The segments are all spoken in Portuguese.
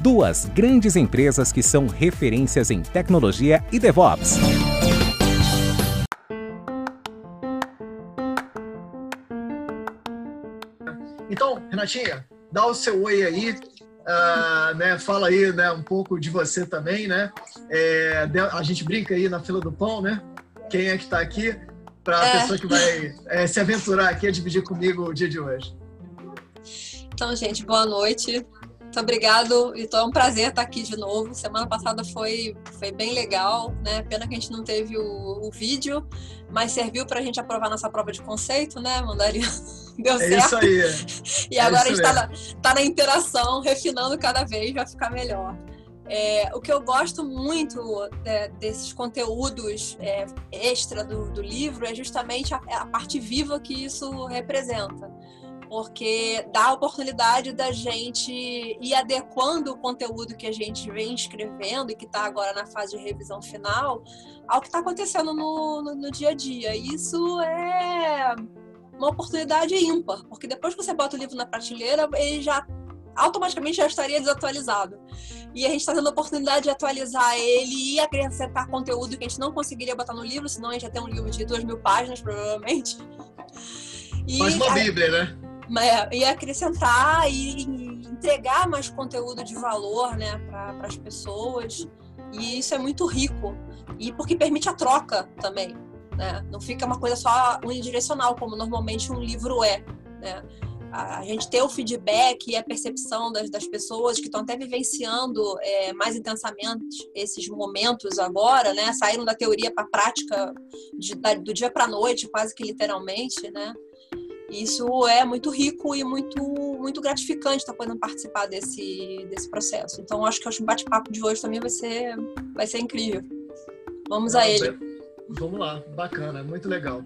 duas grandes empresas que são referências em tecnologia e DevOps. Então, Renatinha, dá o seu oi aí, uh, né? Fala aí, né, um pouco de você também, né? É, a gente brinca aí na fila do pão, né? Quem é que está aqui para a é. pessoa que vai é, se aventurar aqui a dividir comigo o dia de hoje. Então, gente, boa noite. Muito obrigado, então é um prazer estar aqui de novo. Semana passada foi, foi bem legal, né? Pena que a gente não teve o, o vídeo, mas serviu para a gente aprovar nossa prova de conceito, né? Mandaria deu certo. É isso aí. e agora é a gente está na, tá na interação, refinando cada vez, vai ficar melhor. É, o que eu gosto muito é, desses conteúdos é, extra do, do, livro é justamente a, a parte viva que isso representa porque dá a oportunidade da gente ir adequando o conteúdo que a gente vem escrevendo e que está agora na fase de revisão final ao que está acontecendo no, no, no, dia a dia. Isso é uma oportunidade ímpar, porque depois que você bota o livro na prateleira, ele já automaticamente já estaria desatualizado. E a gente está tendo a oportunidade de atualizar ele e acrescentar conteúdo que a gente não conseguiria botar no livro, senão a gente já tem um livro de duas mil páginas, provavelmente. E, Mais uma Bíblia, né? E acrescentar e entregar mais conteúdo de valor né, para as pessoas. E isso é muito rico. E porque permite a troca também. Né? Não fica uma coisa só unidirecional, como normalmente um livro é. Né? A gente ter o feedback e a percepção das, das pessoas que estão até vivenciando é, mais intensamente esses momentos agora, né? Saíram da teoria para a prática de, da, do dia para a noite, quase que literalmente, né? Isso é muito rico e muito, muito gratificante estar podendo participar desse, desse processo. Então, acho que o bate-papo de hoje também vai ser, vai ser incrível. Vamos a ele. Vamos lá, bacana, muito legal.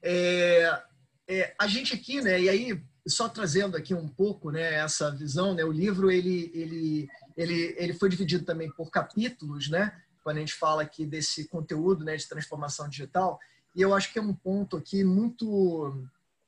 É, é, a gente aqui, né, e aí só trazendo aqui um pouco, né, essa visão, né, o livro ele, ele, ele, ele foi dividido também por capítulos, né, quando a gente fala aqui desse conteúdo, né, de transformação digital, e eu acho que é um ponto aqui muito,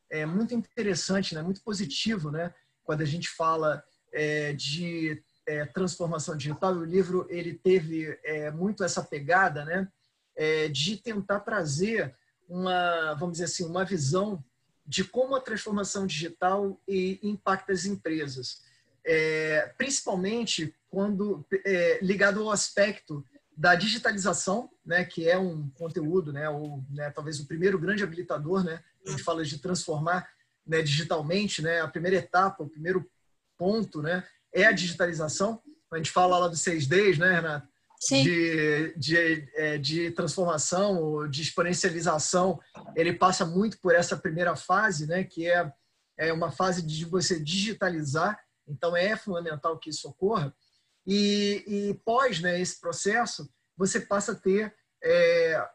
é, muito interessante, né? muito positivo, né? quando a gente fala é, de é, transformação digital. E o livro ele teve é, muito essa pegada né? É, de tentar trazer uma, vamos dizer assim, uma visão de como a transformação digital impacta as empresas, é, principalmente quando é, ligado ao aspecto da digitalização, né, que é um conteúdo, né, ou né, talvez o primeiro grande habilitador, né, a gente fala de transformar né, digitalmente, né, a primeira etapa, o primeiro ponto, né, é a digitalização. A gente fala lá dos seis Ds, né, Renato? Sim. De, de, é, de transformação, de exponencialização, ele passa muito por essa primeira fase, né, que é, é uma fase de você digitalizar. Então, é fundamental que isso ocorra. E, e pós né, esse processo, você passa a ter, é,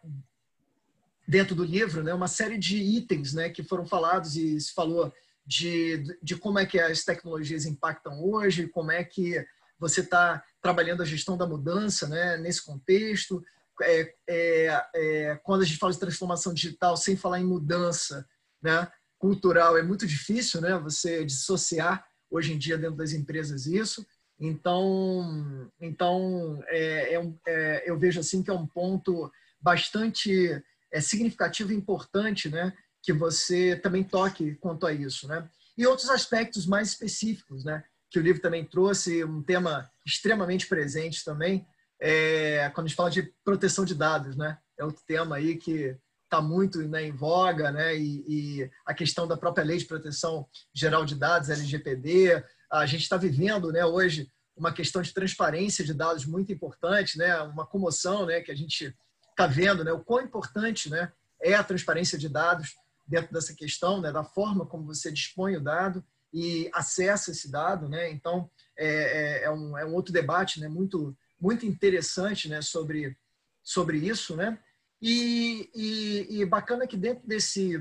dentro do livro, né, uma série de itens né, que foram falados e se falou de, de como é que as tecnologias impactam hoje, como é que você está trabalhando a gestão da mudança né, nesse contexto. É, é, é, quando a gente fala de transformação digital, sem falar em mudança né, cultural, é muito difícil né, você dissociar hoje em dia dentro das empresas isso. Então, então é, é, é, eu vejo assim que é um ponto bastante é, significativo e importante, né, que você também toque quanto a isso, né? E outros aspectos mais específicos, né, que o livro também trouxe, um tema extremamente presente também, é, quando a gente fala de proteção de dados, né? É outro tema aí que está muito né, em voga, né? E, e, a questão da própria lei de proteção geral de dados, LGPD, a gente está vivendo né, hoje uma questão de transparência de dados muito importante, né? Uma comoção, né? Que a gente está vendo, né? O quão importante, né? É a transparência de dados dentro dessa questão, né? Da forma como você dispõe o dado e acessa esse dado, né? Então é, é, é um, é um outro debate, né? Muito muito interessante, né? Sobre sobre isso, né? E, e, e bacana que dentro desse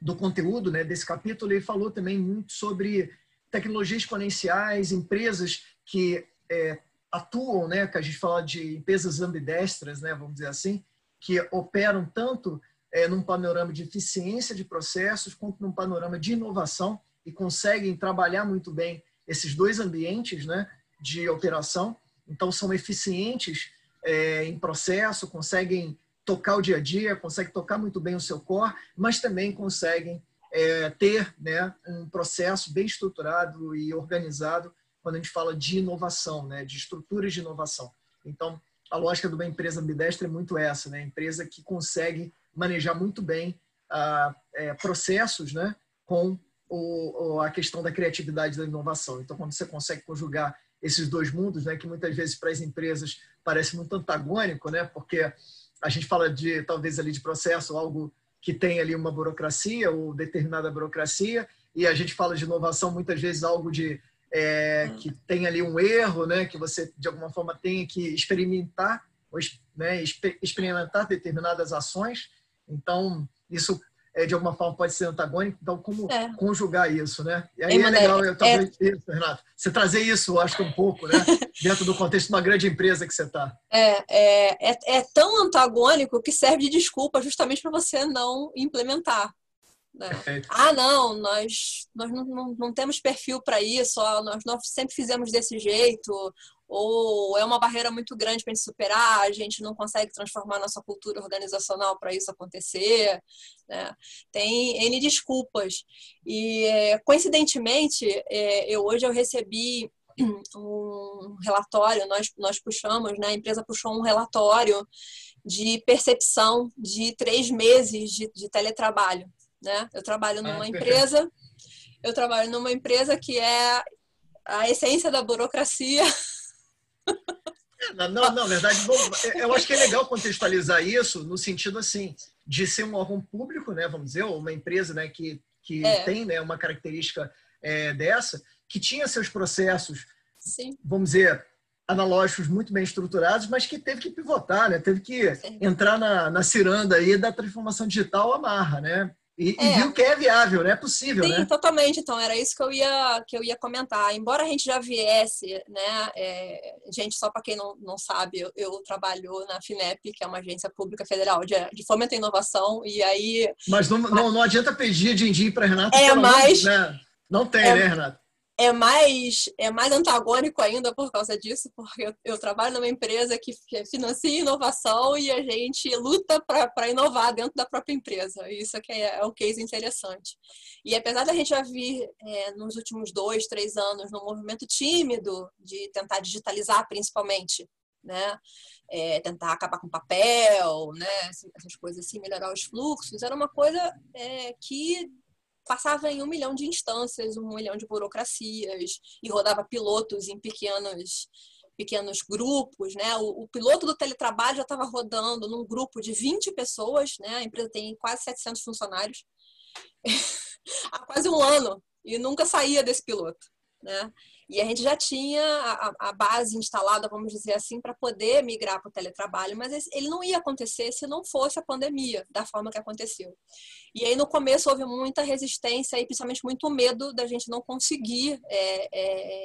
do conteúdo, né? Desse capítulo ele falou também muito sobre tecnologias exponenciais, empresas que é, atuam, né, que a gente fala de empresas ambidestras, né, vamos dizer assim, que operam tanto é, num panorama de eficiência de processos quanto num panorama de inovação e conseguem trabalhar muito bem esses dois ambientes, né, de operação. Então são eficientes é, em processo, conseguem tocar o dia a dia, conseguem tocar muito bem o seu core, mas também conseguem é, ter né, um processo bem estruturado e organizado quando a gente fala de inovação, né, de estruturas de inovação. Então, a lógica de uma empresa ambidestra é muito essa, né, empresa que consegue manejar muito bem ah, é, processos né, com o, a questão da criatividade e da inovação. Então, quando você consegue conjugar esses dois mundos, né, que muitas vezes para as empresas parece muito antagônico, né, porque a gente fala de talvez ali de processo, algo que tem ali uma burocracia ou determinada burocracia, e a gente fala de inovação muitas vezes algo de é, hum. que tem ali um erro, né, que você de alguma forma tem que experimentar, né, experimentar determinadas ações. Então isso é, de alguma forma pode ser antagônico. Então como é. conjugar isso, né? E aí é legal, eu, talvez, é... isso, Renato, você trazer isso, acho que um pouco, né, dentro do contexto de uma grande empresa que você está. É, é, é, é tão antagônico que serve de desculpa justamente para você não implementar. Né? Ah, não, nós, nós não, não, não temos perfil para isso, nós, nós sempre fizemos desse jeito, ou é uma barreira muito grande para a gente superar, a gente não consegue transformar nossa cultura organizacional para isso acontecer. Né? Tem N desculpas. E, é, coincidentemente, é, eu, hoje eu recebi um relatório, nós, nós puxamos, né? a empresa puxou um relatório de percepção de três meses de, de teletrabalho né? Eu trabalho ah, numa ah, empresa, eu trabalho numa empresa que é a essência da burocracia. Não, não, na verdade, eu acho que é legal contextualizar isso no sentido assim de ser um órgão público, né? Vamos dizer, uma empresa, né, que que é. tem, né, uma característica é, dessa, que tinha seus processos, Sim. vamos dizer, analógicos muito bem estruturados, mas que teve que pivotar, né? Teve que entrar na, na ciranda aí da transformação digital amarra, né? E, é. e, viu que é viável, né? É possível, Sim, né? totalmente. Então, era isso que eu ia, que eu ia comentar. Embora a gente já viesse, né? É, gente, só para quem não, não sabe, eu, eu, trabalho na FINEP, que é uma agência pública federal de, de fomento e inovação, e aí... Mas não, não, não adianta pedir din-din para Renato. É, mas... né? Não tem, é, né, Renato? É mais é mais antagônico ainda por causa disso, porque eu, trabalho numa empresa que, que, financia inovação e a gente luta para inovar dentro da própria empresa. Isso aqui é, é um case interessante. E apesar da gente já vir é, nos últimos dois, três anos num movimento tímido de tentar digitalizar principalmente, né? É, tentar acabar com papel, né? essas coisas assim, melhorar os fluxos, era uma coisa é, que passava em um milhão de instâncias, um milhão de burocracias e rodava pilotos em pequenos pequenos grupos, né? O, o piloto do teletrabalho já estava rodando num grupo de 20 pessoas, né? A empresa tem quase 700 funcionários há quase um ano e nunca saía desse piloto, né? E a gente já tinha a, a base instalada, vamos dizer assim, para poder migrar para o teletrabalho, mas ele não ia acontecer se não fosse a pandemia, da forma que aconteceu. E aí, no começo, houve muita resistência e principalmente muito medo da gente não conseguir é,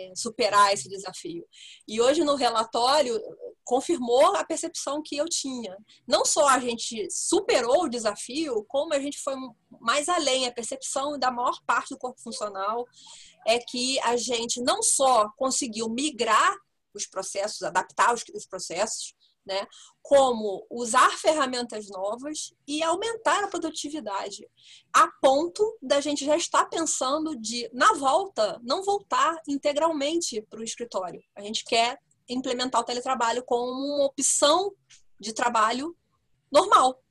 é, superar esse desafio. E hoje, no relatório, confirmou a percepção que eu tinha. Não só a gente superou o desafio, como a gente foi mais além, a percepção da maior parte do corpo funcional é que a gente não só conseguiu migrar os processos, adaptar os, processos, né? Como usar ferramentas novas e aumentar a produtividade, a ponto da gente já estar pensando de, na volta, não voltar integralmente para o escritório. A gente quer implementar o teletrabalho como uma opção de trabalho normal,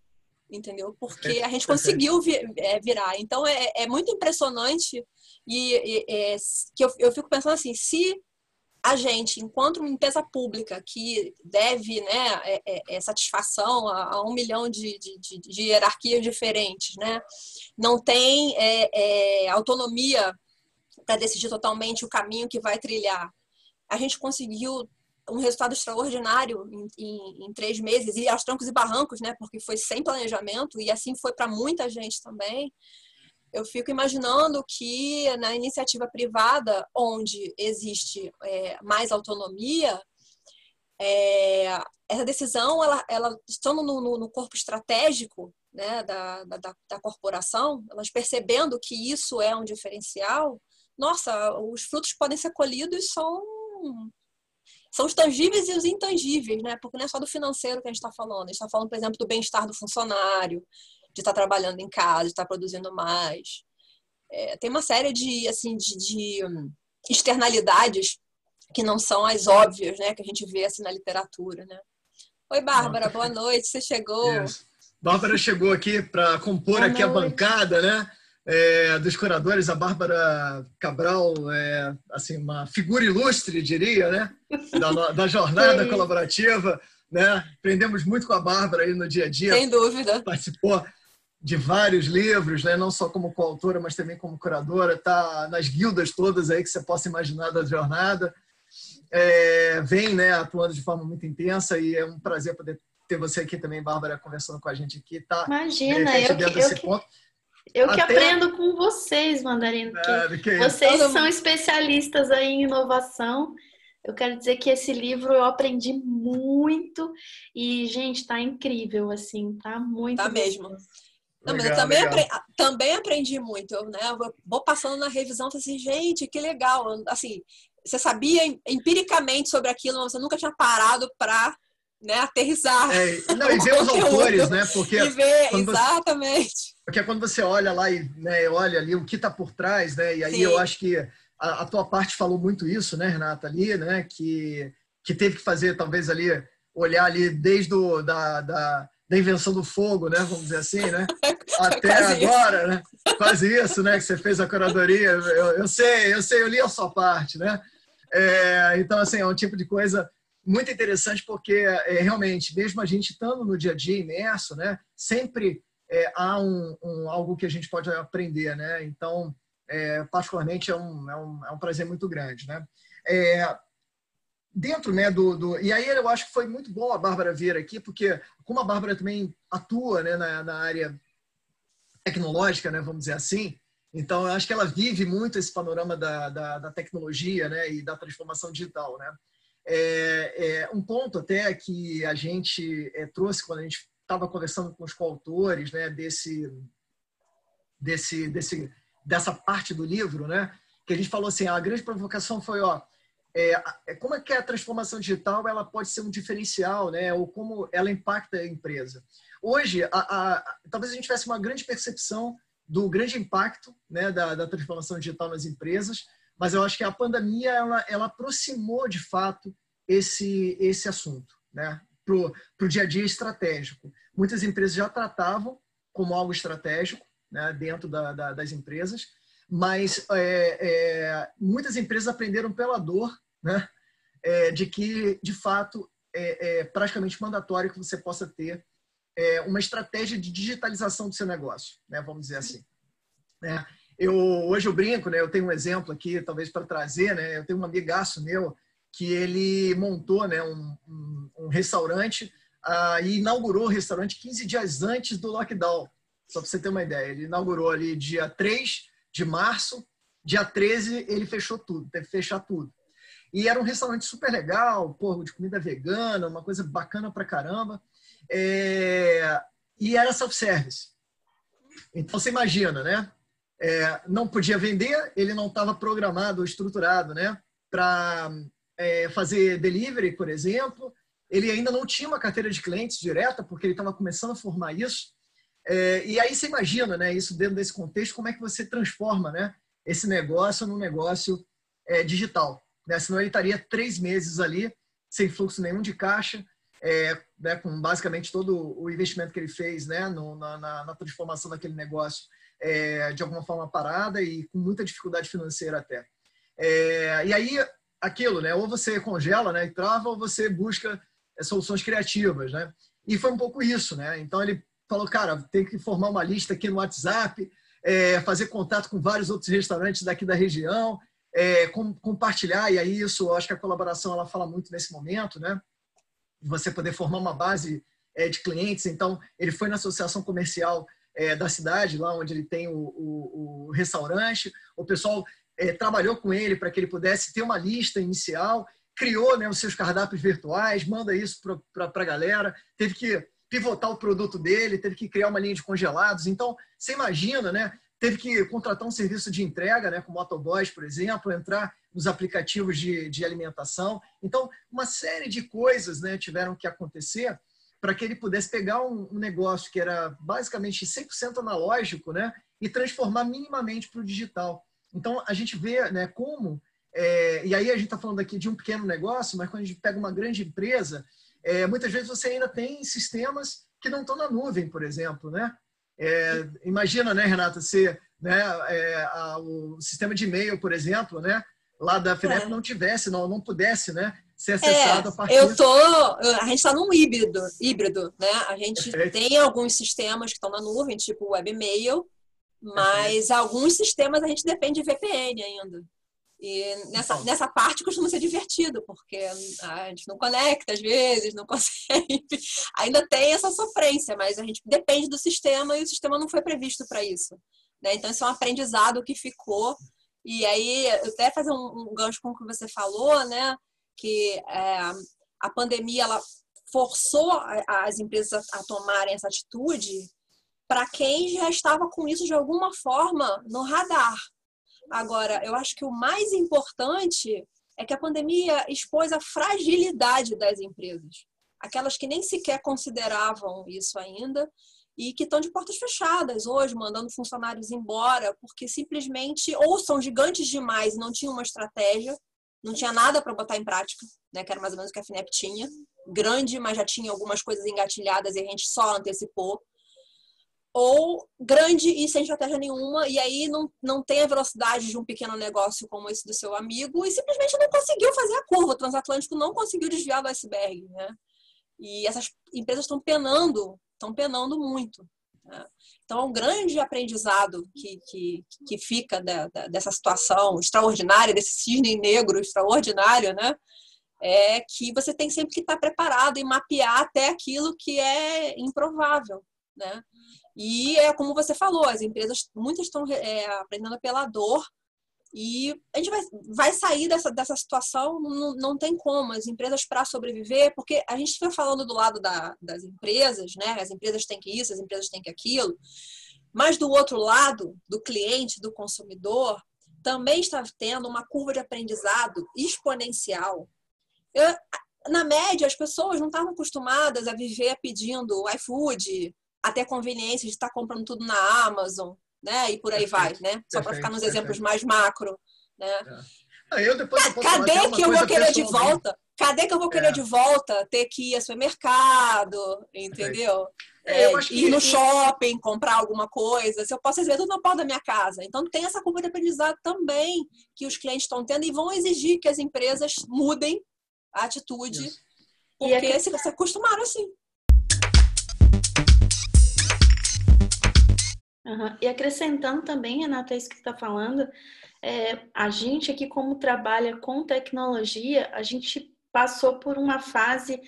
entendeu? Porque a gente conseguiu é, virar. Então é, é muito impressionante e, e é, que eu, eu fico pensando assim, se a gente, enquanto uma empresa pública que deve né, é, é, é satisfação a, a, um milhão de, de, de, de, hierarquias diferentes, né, não tem é, é autonomia para decidir totalmente o caminho que vai trilhar, a gente conseguiu um resultado extraordinário em, em, em, três meses e aos trancos e barrancos, né? Porque foi sem planejamento e assim foi para muita gente também. Eu fico imaginando que na iniciativa privada, onde existe é, mais autonomia, é, essa decisão, ela, ela estando no, no, no corpo estratégico né, da, da, da corporação, elas percebendo que isso é um diferencial, nossa, os frutos podem ser colhidos são são os tangíveis e os intangíveis, né? Porque não é só do financeiro que a gente está falando. A gente está falando, por exemplo, do bem-estar do funcionário, de estar tá trabalhando em casa, de estar tá produzindo mais. É, tem uma série de, assim, de, de, externalidades que não são as óbvias, né? Que a gente vê assim na literatura, né? Oi, Bárbara, boa noite. Você chegou. Isso. Bárbara chegou aqui para compor boa aqui noite. a bancada, né? É, dos curadores, a Bárbara Cabral, é, assim, uma figura ilustre, diria, né? da, da jornada Sim. colaborativa. Né? Aprendemos muito com a Bárbara aí no dia a dia. Sem dúvida. Participou de vários livros, né? não só como coautora, mas também como curadora. Está nas guildas todas aí que você possa imaginar da jornada. É, vem né, atuando de forma muito intensa e é um prazer poder ter você aqui também, Bárbara, conversando com a gente aqui. Tá, Imagina, eu, que, eu, que, Eu que Até... aprendo com vocês, Mandarino. Que, que vocês são especialistas aí em inovação. Eu quero dizer que esse livro eu aprendi muito e, gente, tá incrível, assim, tá muito. Tá mesmo. Não, mas eu também, aprendi, também aprendi muito, né? Eu vou passando na revisão e assim, gente, que legal. Assim, você sabia empiricamente sobre aquilo, mas você nunca tinha parado para né, aterrissar. É, não, e ver os autores, né? Porque e ver, exatamente. Você, porque quando você olha lá e né, olha ali o que está por trás, né? E aí Sim. eu acho que a, a, tua parte falou muito isso, né, Renata, ali, né? Que, que teve que fazer, talvez, ali, olhar ali desde o, da, da, da invenção do fogo, né? Vamos dizer assim, né? Até agora, isso. né? Quase isso, né? Que você fez a curadoria. Eu, eu sei, eu sei, eu li a sua parte, né? É, então, assim, é um tipo de coisa muito interessante porque é, realmente, mesmo a gente estando no dia a dia imerso, né, sempre é, há um, um, algo que a gente pode aprender, né? Então, é, particularmente, é um, é, um, é um prazer muito grande, né? É, dentro né, do, do, E aí eu acho que foi muito bom a Bárbara vir aqui, porque como a Bárbara também atua né, na, na área tecnológica, né, vamos dizer assim, então eu acho que ela vive muito esse panorama da, da, da tecnologia né, e da transformação digital, né? É, é, um ponto até que a gente é, trouxe quando a gente estava conversando com os coautores né, desse, desse, desse, dessa parte do livro, né, que a gente falou assim, a grande provocação foi, ó, é, é, como é que a transformação digital ela pode ser um diferencial, né, ou como ela impacta a empresa. Hoje, a, a, talvez a gente tivesse uma grande percepção do grande impacto né, da, da transformação digital nas empresas, mas eu acho que a pandemia ela, ela aproximou de fato esse esse assunto, né, para o dia a dia estratégico. Muitas empresas já tratavam como algo estratégico né, dentro da, da, das empresas, mas é, é, muitas empresas aprenderam pela dor né, é, de que, de fato, é, é, praticamente mandatório que você possa ter é, uma estratégia de digitalização do seu negócio, né, vamos dizer assim. Né? Eu, hoje eu brinco, né, eu tenho um exemplo aqui, talvez para trazer, né, eu tenho um amigaço meu que ele montou né, um, um, um restaurante uh, e inaugurou o restaurante 15 dias antes do lockdown. Só para você ter uma ideia. Ele inaugurou ali dia 3 de março, dia 13 ele fechou tudo, teve que fechar tudo. E era um restaurante super legal, porra, de comida vegana, uma coisa bacana pra caramba. É... E era self-service. Então você imagina, né? É, não podia vender, ele não estava programado ou estruturado, né? Para é, fazer delivery, por exemplo. Ele ainda não tinha uma carteira de clientes direta, porque ele estava começando a formar isso. É, e aí você imagina, né, isso dentro desse contexto, como é que você transforma né, esse negócio num negócio é, digital. Né? Senão ele estaria três meses ali, sem fluxo nenhum de caixa, é, né, com basicamente todo o investimento que ele fez né, no, na, na, transformação daquele negócio é, de alguma forma parada e com muita dificuldade financeira até. É, e aí aquilo, né? Ou você congela, né, e trava, ou você busca é, soluções criativas, né? E foi um pouco isso, né? Então ele falou, cara, tem que formar uma lista aqui no WhatsApp, é, fazer contato com vários outros restaurantes daqui da região, é, com, compartilhar, e aí isso, acho que a colaboração ela fala muito nesse momento, né? Você poder formar uma base é, de clientes. Então, ele foi na associação comercial é, da cidade, lá onde ele tem o, o, o restaurante. O pessoal é, trabalhou com ele para que ele pudesse ter uma lista inicial, criou né, os seus cardápios virtuais, manda isso para a galera. Teve que pivotar o produto dele, teve que criar uma linha de congelados. Então, você imagina, né? teve que contratar um serviço de entrega, né, com motoboys, por exemplo, entrar nos aplicativos de, de alimentação. Então, uma série de coisas né, tiveram que acontecer para que ele pudesse pegar um, um, negócio que era basicamente 100% analógico né, e transformar minimamente para o digital. Então, a gente vê né, como, é, e aí a gente está falando aqui de um pequeno negócio, mas quando a gente pega uma grande empresa, é, muitas vezes você ainda tem sistemas que não estão na nuvem, por exemplo, né? É, imagina, né, Renata, se né, é, a, o sistema de e-mail, por exemplo, né, lá da FINEP é. não tivesse, não, não pudesse, né, ser acessado é, a partir... Eu tô, a gente está num híbrido, híbrido, né? A gente Perfeito. tem alguns sistemas que estão na nuvem, tipo webmail, mas Perfeito. alguns sistemas a gente depende de VPN ainda. E nessa, então. nessa parte costuma ser divertido, porque a gente não conecta às vezes, não consegue. Ainda tem essa sofrência, mas a gente depende do sistema e o sistema não foi previsto para isso. Né? Então, isso é um aprendizado que ficou. E aí, eu até fazer um, um gancho com o que você falou, né? Que é, a pandemia ela forçou as empresas a tomarem essa atitude para quem já estava com isso de alguma forma no radar. Agora, eu acho que o mais importante é que a pandemia expôs a fragilidade das empresas. Aquelas que nem sequer consideravam isso ainda e que estão de portas fechadas hoje, mandando funcionários embora, porque simplesmente ou são gigantes demais e não tinham uma estratégia, não tinha nada para botar em prática, né, que era mais ou menos o que a FINEP tinha. Grande, mas já tinha algumas coisas engatilhadas e a gente só antecipou ou grande e sem estratégia nenhuma, e aí não, não tem a velocidade de um pequeno negócio como esse do seu amigo, e simplesmente não conseguiu fazer a curva. O transatlântico não conseguiu desviar do iceberg, né? E essas empresas estão penando, estão penando muito. Né? Então, é um grande aprendizado que, que, que fica da, da, dessa situação extraordinária, desse cisne negro extraordinário, né? É que você tem sempre que estar preparado e mapear até aquilo que é improvável, né? E é como você falou, as empresas, muitas estão é, aprendendo pela dor e a gente vai, vai sair dessa, dessa situação, não, não tem como. As empresas, para sobreviver, porque a gente fica falando do lado da, das empresas, né? As empresas têm que isso, as empresas têm que aquilo. Mas do outro lado, do cliente, do consumidor, também está tendo uma curva de aprendizado exponencial. Eu, na média, as pessoas não estavam acostumadas a viver pedindo iFood, até conveniência de estar comprando tudo na Amazon, né? E por aí perfeito, vai, né? Só para ficar nos perfeito. exemplos mais macro, né? É. eu depois eu Cadê que eu vou querer de volta? Cadê que eu vou querer é. de volta ter que ir ao supermercado, entendeu? É, é ir no shopping, comprar alguma coisa, se eu posso receber tudo na porta da minha casa. Então, tem essa curva de aprendizado também que os clientes estão tendo e vão exigir que as empresas mudem a atitude, Isso. porque se, se acostumaram assim. Uhum. E acrescentando também, Renata, é isso que você está falando, é, a gente aqui, como trabalha com tecnologia, a gente passou por uma fase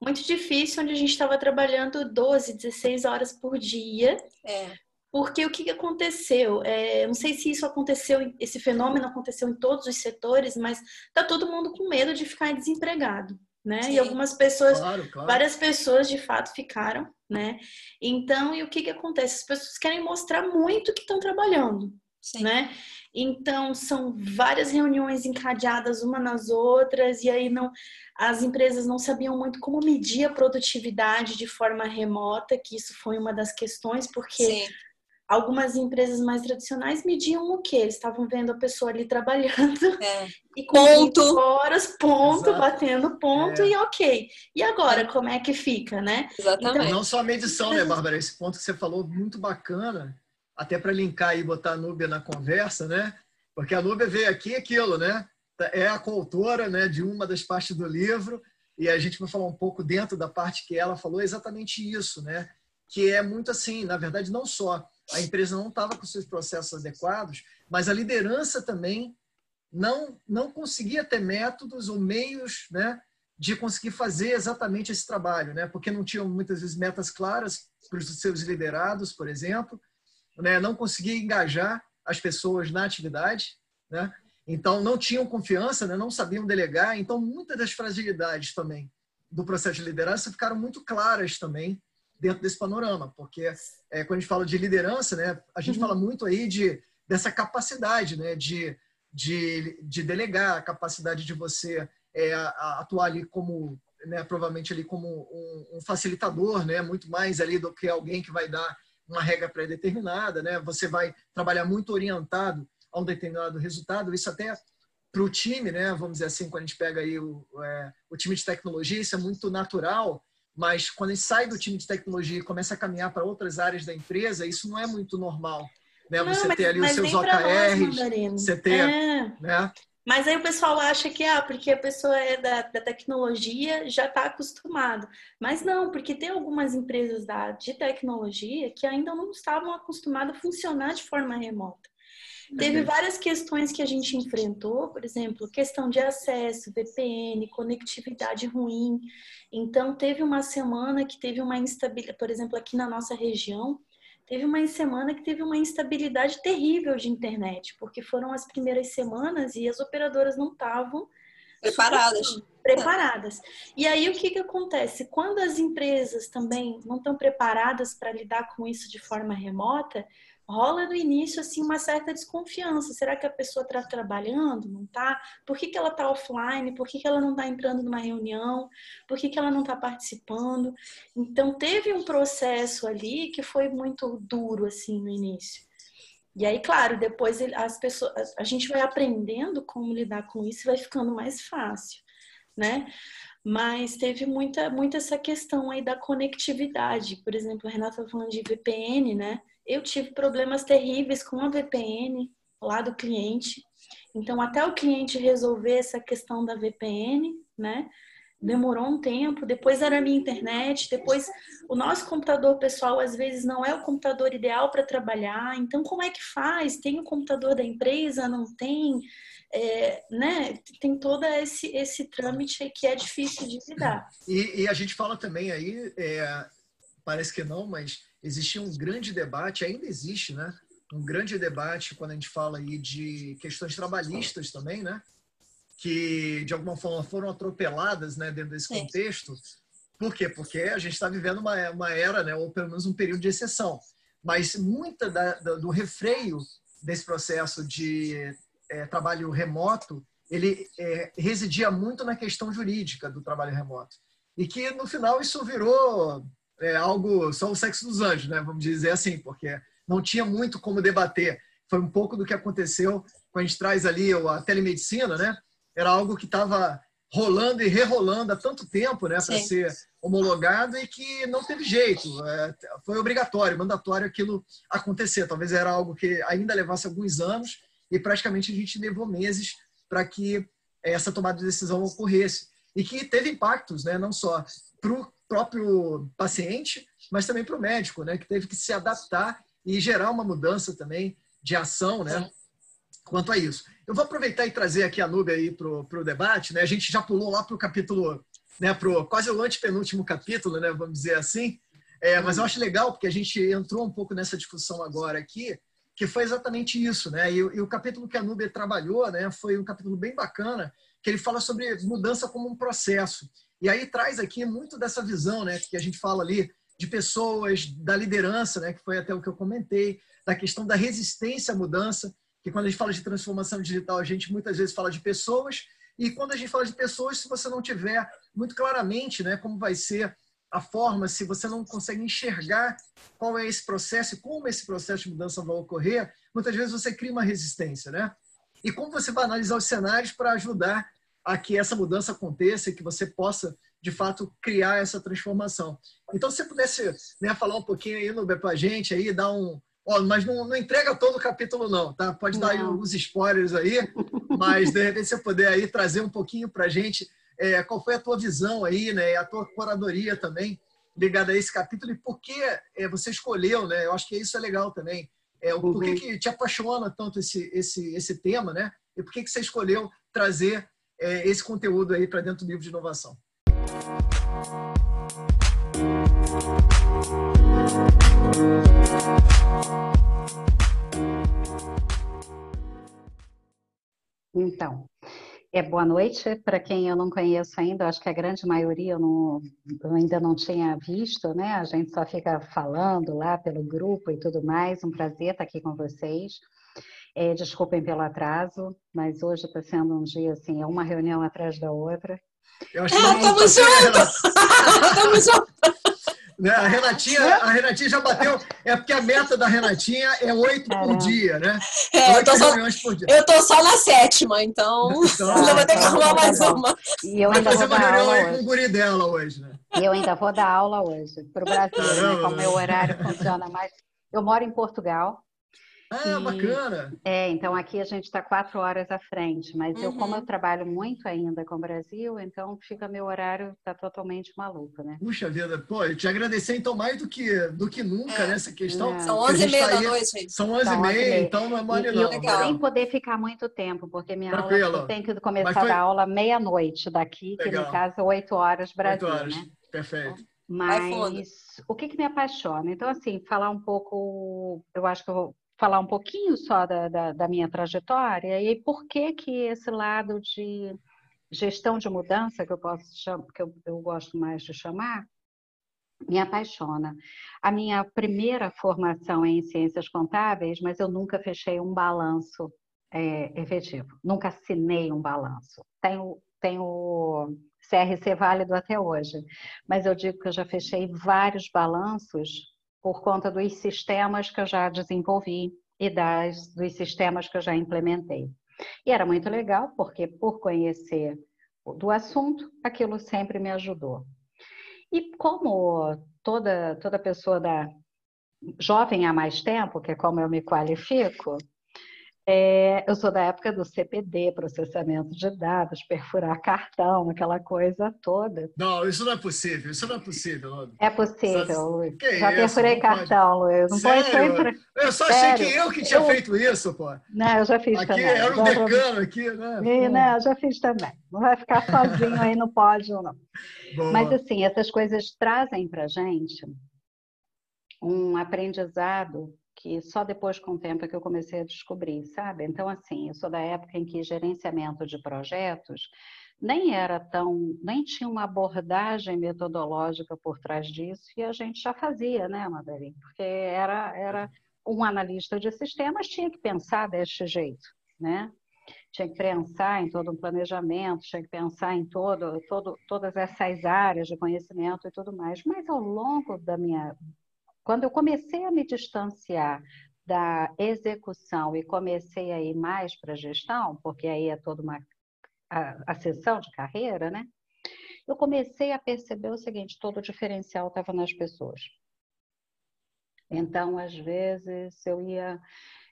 muito difícil, onde a gente estava trabalhando 12, 16 horas por dia. É. Porque o que aconteceu? É, não sei se isso aconteceu, esse fenômeno aconteceu em todos os setores, mas tá todo mundo com medo de ficar desempregado né? Sim. E algumas pessoas, claro, claro. várias pessoas de fato ficaram, né? Então, e o que que acontece? As pessoas querem mostrar muito que estão trabalhando, Sim. né? Então, são várias reuniões encadeadas uma nas outras e aí não as empresas não sabiam muito como medir a produtividade de forma remota, que isso foi uma das questões, porque Sim algumas empresas mais tradicionais mediam o quê? Eles estavam vendo a pessoa ali trabalhando é. e com ponto. horas, ponto, Exato. batendo ponto é. e ok. E agora, como é que fica, né? Exatamente. Então, não só a medição, né, Bárbara? Esse ponto que você falou, muito bacana, até para linkar e botar a Núbia na conversa, né? Porque a Núbia veio aqui aquilo, né? é a coautora né, de uma das partes do livro e a gente vai falar um pouco dentro da parte que ela falou exatamente isso, né? Que é muito assim, na verdade, não só a empresa não estava com seus processos adequados, mas a liderança também não não conseguia ter métodos ou meios, né, de conseguir fazer exatamente esse trabalho, né? Porque não tinham muitas vezes metas claras para os seus liderados, por exemplo, né? Não conseguia engajar as pessoas na atividade, né? Então não tinham confiança, né? Não sabiam delegar. Então muitas das fragilidades também do processo de liderança ficaram muito claras também dentro desse panorama, porque é, quando a gente fala de liderança, né? A gente uhum. fala muito aí de dessa capacidade, né? De de, de delegar, a capacidade de você é, atuar ali como, né, provavelmente ali como um, um, facilitador, né, muito mais ali do que alguém que vai dar uma regra pré-determinada, né? Você vai trabalhar muito orientado a um determinado resultado. Isso até para o time, né? Vamos dizer assim, quando a gente pega aí o, é, o time de tecnologia, isso é muito natural. Mas quando a gente sai do time de tecnologia e começa a caminhar para outras áreas da empresa, isso não é muito normal. Né? Não, você mas, ter ali os seus OKRs, você ter, é. né? Mas aí o pessoal acha que, ah, porque a pessoa é da, da tecnologia, já está acostumado. Mas não, porque tem algumas empresas da, de tecnologia que ainda não estavam acostumadas a funcionar de forma remota. Teve várias questões que a gente enfrentou, por exemplo, questão de acesso, VPN, conectividade ruim. Então, teve uma semana que teve uma instabilidade, por exemplo, aqui na nossa região, teve uma semana que teve uma instabilidade terrível de internet, porque foram as primeiras semanas e as operadoras não estavam preparadas. Preparadas. E aí o que, que acontece? Quando as empresas também não estão preparadas para lidar com isso de forma remota, rola no início assim uma certa desconfiança. Será que a pessoa está trabalhando? Não está? Por que, que ela está offline? Por que, que ela não está entrando numa reunião? Por que, que ela não está participando? Então teve um processo ali que foi muito duro assim no início. E aí, claro, depois as pessoas, a gente vai aprendendo como lidar com isso e vai ficando mais fácil, né? Mas teve muita, muita essa questão aí da conectividade. Por exemplo, a Renata tá falando de VPN, né? Eu tive problemas terríveis com a VPN lá do cliente. Então, até o cliente resolver essa questão da VPN, né? Demorou um tempo, depois era a minha internet, depois o nosso computador pessoal às vezes não é o computador ideal para trabalhar. Então, como é que faz? Tem o computador da empresa, não tem? É, né? Tem todo esse, esse trâmite que é difícil de lidar. E, e a gente fala também aí, é, parece que não, mas existia um grande debate, ainda existe, né? Um grande debate quando a gente fala aí de questões trabalhistas também, né? Que de alguma forma foram atropeladas, né? Dentro desse contexto. Por quê? Porque a gente está vivendo uma, uma era, né? Ou pelo menos um período de exceção. Mas muita da, da, do refreio desse processo de é, trabalho remoto, ele é, residia muito na questão jurídica do trabalho remoto. E que no final isso virou é, algo, só o sexo dos anjos, né? Vamos dizer assim, porque não tinha muito como debater. Foi um pouco do que aconteceu quando a gente traz ali a telemedicina, né? Era algo que estava rolando e rerolando há tanto tempo, né, para ser homologado e que não teve jeito. É, foi obrigatório, mandatório aquilo acontecer. Talvez era algo que ainda levasse alguns anos e praticamente a gente levou meses para que essa tomada de decisão ocorresse e que teve impactos, né, não só para o próprio paciente, mas também para o médico, né, que teve que se adaptar e gerar uma mudança também de ação, né, quanto a isso. Eu vou aproveitar e trazer aqui a Nube aí para o debate, né, a gente já pulou lá para o capítulo, né, pro quase o antepenúltimo capítulo, né, vamos dizer assim, é, mas eu acho legal porque a gente entrou um pouco nessa discussão agora aqui, que foi exatamente isso, né, e, e o capítulo que a Nube trabalhou, né, foi um capítulo bem bacana, que ele fala sobre mudança como um processo. E aí traz aqui muito dessa visão, né, que a gente fala ali de pessoas, da liderança, né, que foi até o que eu comentei, da questão da resistência à mudança, que quando a gente fala de transformação digital, a gente muitas vezes fala de pessoas, e quando a gente fala de pessoas, se você não tiver muito claramente, né, como vai ser a forma, se você não consegue enxergar qual é esse processo e como esse processo de mudança vai ocorrer, muitas vezes você cria uma resistência, né? E como você vai analisar os cenários para ajudar a que essa mudança aconteça e que você possa, de fato, criar essa transformação. Então, se você pudesse né, falar um pouquinho aí no para a gente, aí, dar um. Ó, mas não, não entrega todo o capítulo, não, tá? Pode dar aí alguns spoilers aí, Mas, de repente, você puder aí trazer um pouquinho para a gente é, qual foi a tua visão aí, né? A tua curadoria também ligada a esse capítulo e por que é, você escolheu, né? Eu acho que isso é legal também. É, o, Por que, uhum. que te apaixona tanto esse, esse, esse tema, né? E por que, que você escolheu trazer é, esse conteúdo aí para dentro do livro de inovação? Então, é, boa noite. Para quem eu não conheço ainda, acho que a grande maioria eu, não, eu, ainda não tinha visto, né? A gente só fica falando lá pelo grupo e tudo mais. Um prazer estar aqui com vocês. É, desculpem pelo atraso, mas hoje está sendo um dia assim, é uma reunião atrás da outra. Eu acho que é, estamos juntos! Estamos juntos! Né? A, Renatinha, a Renatinha já bateu. É porque a meta da Renatinha é oito por dia, né? É, eu, tô só, eu tô só na sétima, então, então ainda vou ter que arrumar mais uma. E eu Vai ainda fazer vou uma reunião aí com o guri dela hoje, né? E eu ainda vou dar aula hoje para o Brasil, né? Como meu horário funciona mais. Eu moro em Portugal, ah, e, bacana! É, então aqui a gente está quatro horas à frente, mas uhum. eu, como eu uhum. trabalho muito ainda com o Brasil, então fica meu horário está totalmente maluco, né? Puxa vida, pô, eu te agradecer então mais do que, do que nunca é. nessa questão. É. São onze e meia tá da noite, gente. São onze e meia, então não é mole não. E eu sem poder ficar muito tempo, porque minha Tranquilo. aula, tenho que começar foi... a aula meia-noite daqui, Legal. que no caso oito horas Brasil, horas. né? Perfeito. Mas o que, que me apaixona? Então, assim, falar um pouco, eu acho que eu vou falar um pouquinho só da, da, da, minha trajetória e por que que esse lado de gestão de mudança que eu posso chamar, que eu, eu gosto mais de chamar me apaixona. A minha primeira formação é em ciências contábeis, mas eu nunca fechei um balanço é, efetivo, nunca assinei um balanço. Tenho, tenho CRC válido até hoje, mas eu digo que eu já fechei vários balanços por conta dos sistemas que eu já desenvolvi e das, dos sistemas que eu já implementei. E era muito legal, porque por conhecer do assunto, aquilo sempre me ajudou. E como toda, toda pessoa da jovem há mais tempo, que é como eu me qualifico, é, eu sou da época do CPD, processamento de dados, perfurar cartão, aquela coisa toda. Não, isso não é possível, isso não é possível. Luiz. É possível, Luiz. Já isso? perfurei não cartão, pode... Luiz. Não Sério? pode Eu só achei Sério? que eu que tinha eu... feito isso, pô. Não, eu já fiz aqui, também. Era um decano aqui, né? E, não, eu já fiz também. Não vai ficar sozinho aí no pódio, não. Boa. Mas, assim, essas coisas trazem pra gente um aprendizado que só depois com o tempo é que eu comecei a descobrir, sabe? Então, assim, eu sou da época em que gerenciamento de projetos nem era tão, nem tinha uma abordagem metodológica por trás disso e a gente já fazia, né, Madarim? Porque era, era um analista de sistemas tinha que pensar deste jeito, né? Tinha que pensar em todo um planejamento, tinha que pensar em todo, todo, todas essas áreas de conhecimento e tudo mais. Mas ao longo da minha quando eu comecei a me distanciar da execução e comecei a ir mais para a gestão, porque aí é toda uma a, a sessão de carreira, né? Eu comecei a perceber o seguinte: todo o diferencial estava nas pessoas. Então, às vezes, eu ia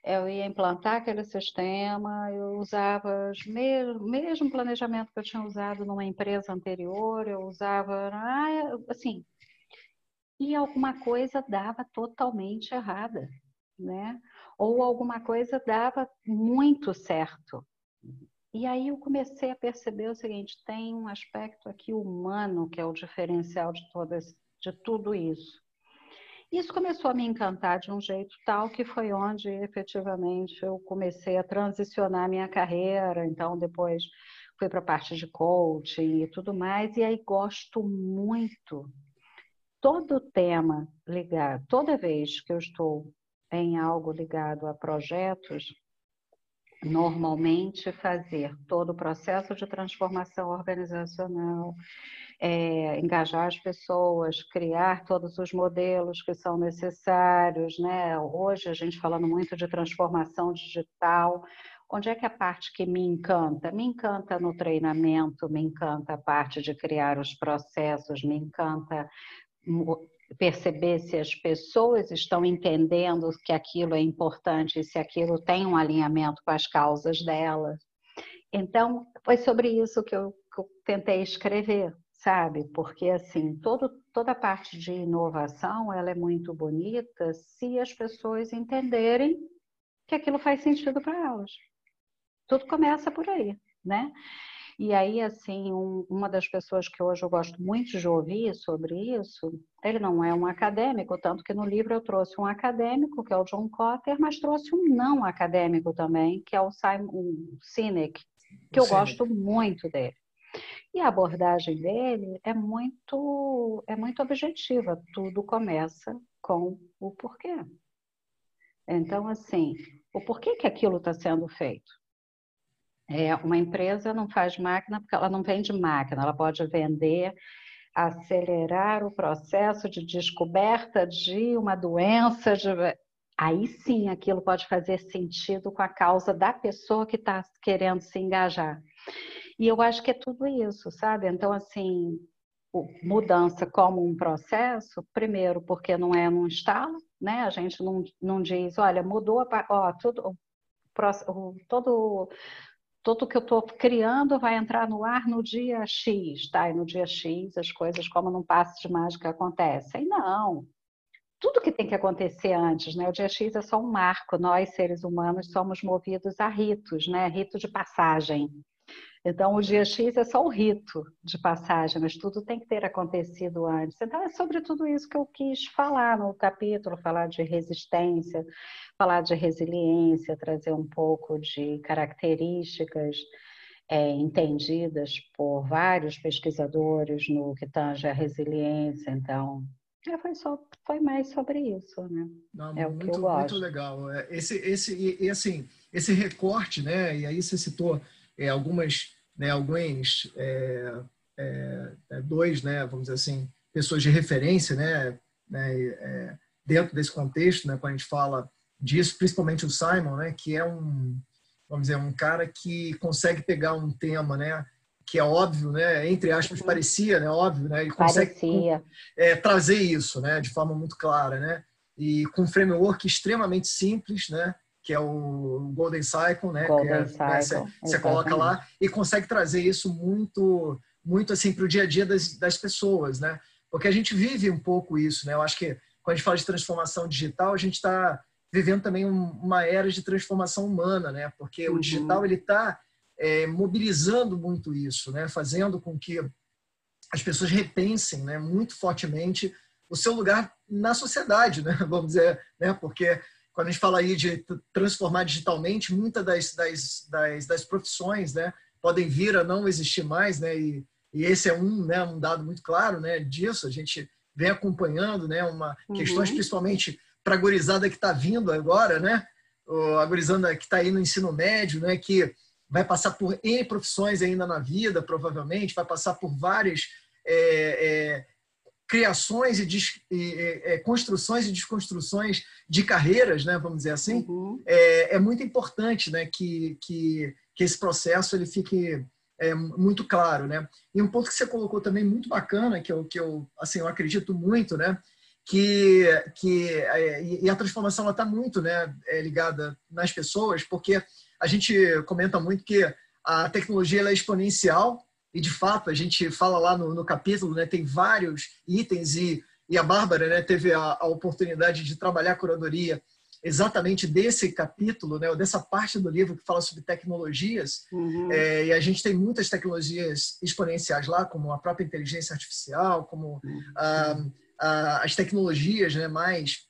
eu ia implantar aquele sistema, eu usava o mesmo, mesmo planejamento que eu tinha usado numa empresa anterior, eu usava, ah, assim, e alguma coisa dava totalmente errada, né? Ou alguma coisa dava muito certo. E aí eu comecei a perceber o seguinte: tem um aspecto aqui humano que é o diferencial de todas, de tudo isso. Isso começou a me encantar de um jeito tal que foi onde efetivamente eu comecei a transicionar minha carreira. Então depois fui para a parte de coaching e tudo mais. E aí gosto muito todo tema ligado, toda vez que eu estou em algo ligado a projetos, normalmente fazer todo o processo de transformação organizacional, é, engajar as pessoas, criar todos os modelos que são necessários, né? Hoje a gente falando muito de transformação digital, onde é que a parte que me encanta? Me encanta no treinamento, me encanta a parte de criar os processos, me encanta perceber se as pessoas estão entendendo que aquilo é importante, se aquilo tem um alinhamento com as causas delas. Então, foi sobre isso que eu, que eu tentei escrever, sabe? Porque, assim, todo, toda a parte de inovação, ela é muito bonita se as pessoas entenderem que aquilo faz sentido para elas. Tudo começa por aí, né? E aí, assim, um, uma das pessoas que hoje eu gosto muito de ouvir sobre isso, ele não é um acadêmico, tanto que no livro eu trouxe um acadêmico, que é o John Cotter, mas trouxe um não acadêmico também, que é o Simon Sinek, que eu gosto muito dele. E a abordagem dele é muito, é muito objetiva. Tudo começa com o porquê. Então, assim, o porquê que aquilo está sendo feito? É, uma empresa não faz máquina porque ela não vende máquina, ela pode vender, acelerar o processo de descoberta de uma doença. De... Aí sim aquilo pode fazer sentido com a causa da pessoa que está querendo se engajar. E eu acho que é tudo isso, sabe? Então, assim, mudança como um processo, primeiro, porque não é num estalo, né? A gente não, não diz, olha, mudou, a, ó, tudo, o, todo tudo que eu estou criando vai entrar no ar no dia X, tá? E no dia X as coisas, como num passe de mágica, acontecem. Não. Tudo que tem que acontecer antes, né? O dia X é só um marco. Nós, seres humanos, somos movidos a ritos, né? Rito de passagem. Então, o dia X é só um rito de passagem, mas tudo tem que ter acontecido antes. Então, é sobre tudo isso que eu quis falar no capítulo, falar de resistência, falar de resiliência, trazer um pouco de características é, entendidas por vários pesquisadores no que tange a resiliência. Então, é, foi, só, foi mais sobre isso, né? Não, é muito, o que eu gosto. Muito legal. É, esse, esse, e, e, assim, esse recorte, né? E aí você citou é, algumas né, alguns é, é, é, dois, né, vamos dizer assim, pessoas de referência, né, né é, dentro desse contexto, né, quando a gente fala disso, principalmente o Simon, né, que é um, vamos dizer, um cara que consegue pegar um tema, né, que é óbvio, né, entre aspas, uhum. parecia, né, óbvio, né, e consegue é, trazer isso, né, de forma muito clara, né, e com um framework extremamente simples, né, que é o Golden Cycle, né? Golden é, Cycle, né, você, você coloca lá e consegue trazer isso muito, muito assim para o dia a dia das, das pessoas, né? Porque a gente vive um pouco isso, né? Eu acho que quando a gente fala de transformação digital, a gente está vivendo também um, uma era de transformação humana, né? Porque uhum. o digital ele está é, mobilizando muito isso, né? Fazendo com que as pessoas repensem, né? Muito fortemente o seu lugar na sociedade, né? Vamos dizer, né? Porque quando a gente fala aí de transformar digitalmente, muitas das, das, das, das, profissões né, podem vir a não existir mais, né, e, e esse é um, né, um dado muito claro né, disso. A gente vem acompanhando né, uma, uhum. questões principalmente para a gurizada que está vindo agora, né, a gurizada que está aí no ensino médio, né, que vai passar por N profissões ainda na vida, provavelmente, vai passar por várias é, é, criações e, des, e é, construções e desconstruções de carreiras, né, vamos dizer assim, uhum. é, é, muito importante né, que, que, que esse processo ele fique é, muito claro. Né? E um ponto que você colocou também muito bacana, que eu, que eu, assim, eu acredito muito, né, que, que é, e a transformação está muito né, é, ligada nas pessoas, porque a gente comenta muito que a tecnologia é exponencial e de fato a gente fala lá no, no capítulo, né, tem vários itens e, e a Bárbara né, teve a, a oportunidade de trabalhar a curadoria exatamente desse capítulo, né, ou dessa parte do livro que fala sobre tecnologias. Uhum. É, e a gente tem muitas tecnologias exponenciais lá, como a própria inteligência artificial, como uhum. a, a, as tecnologias né, mais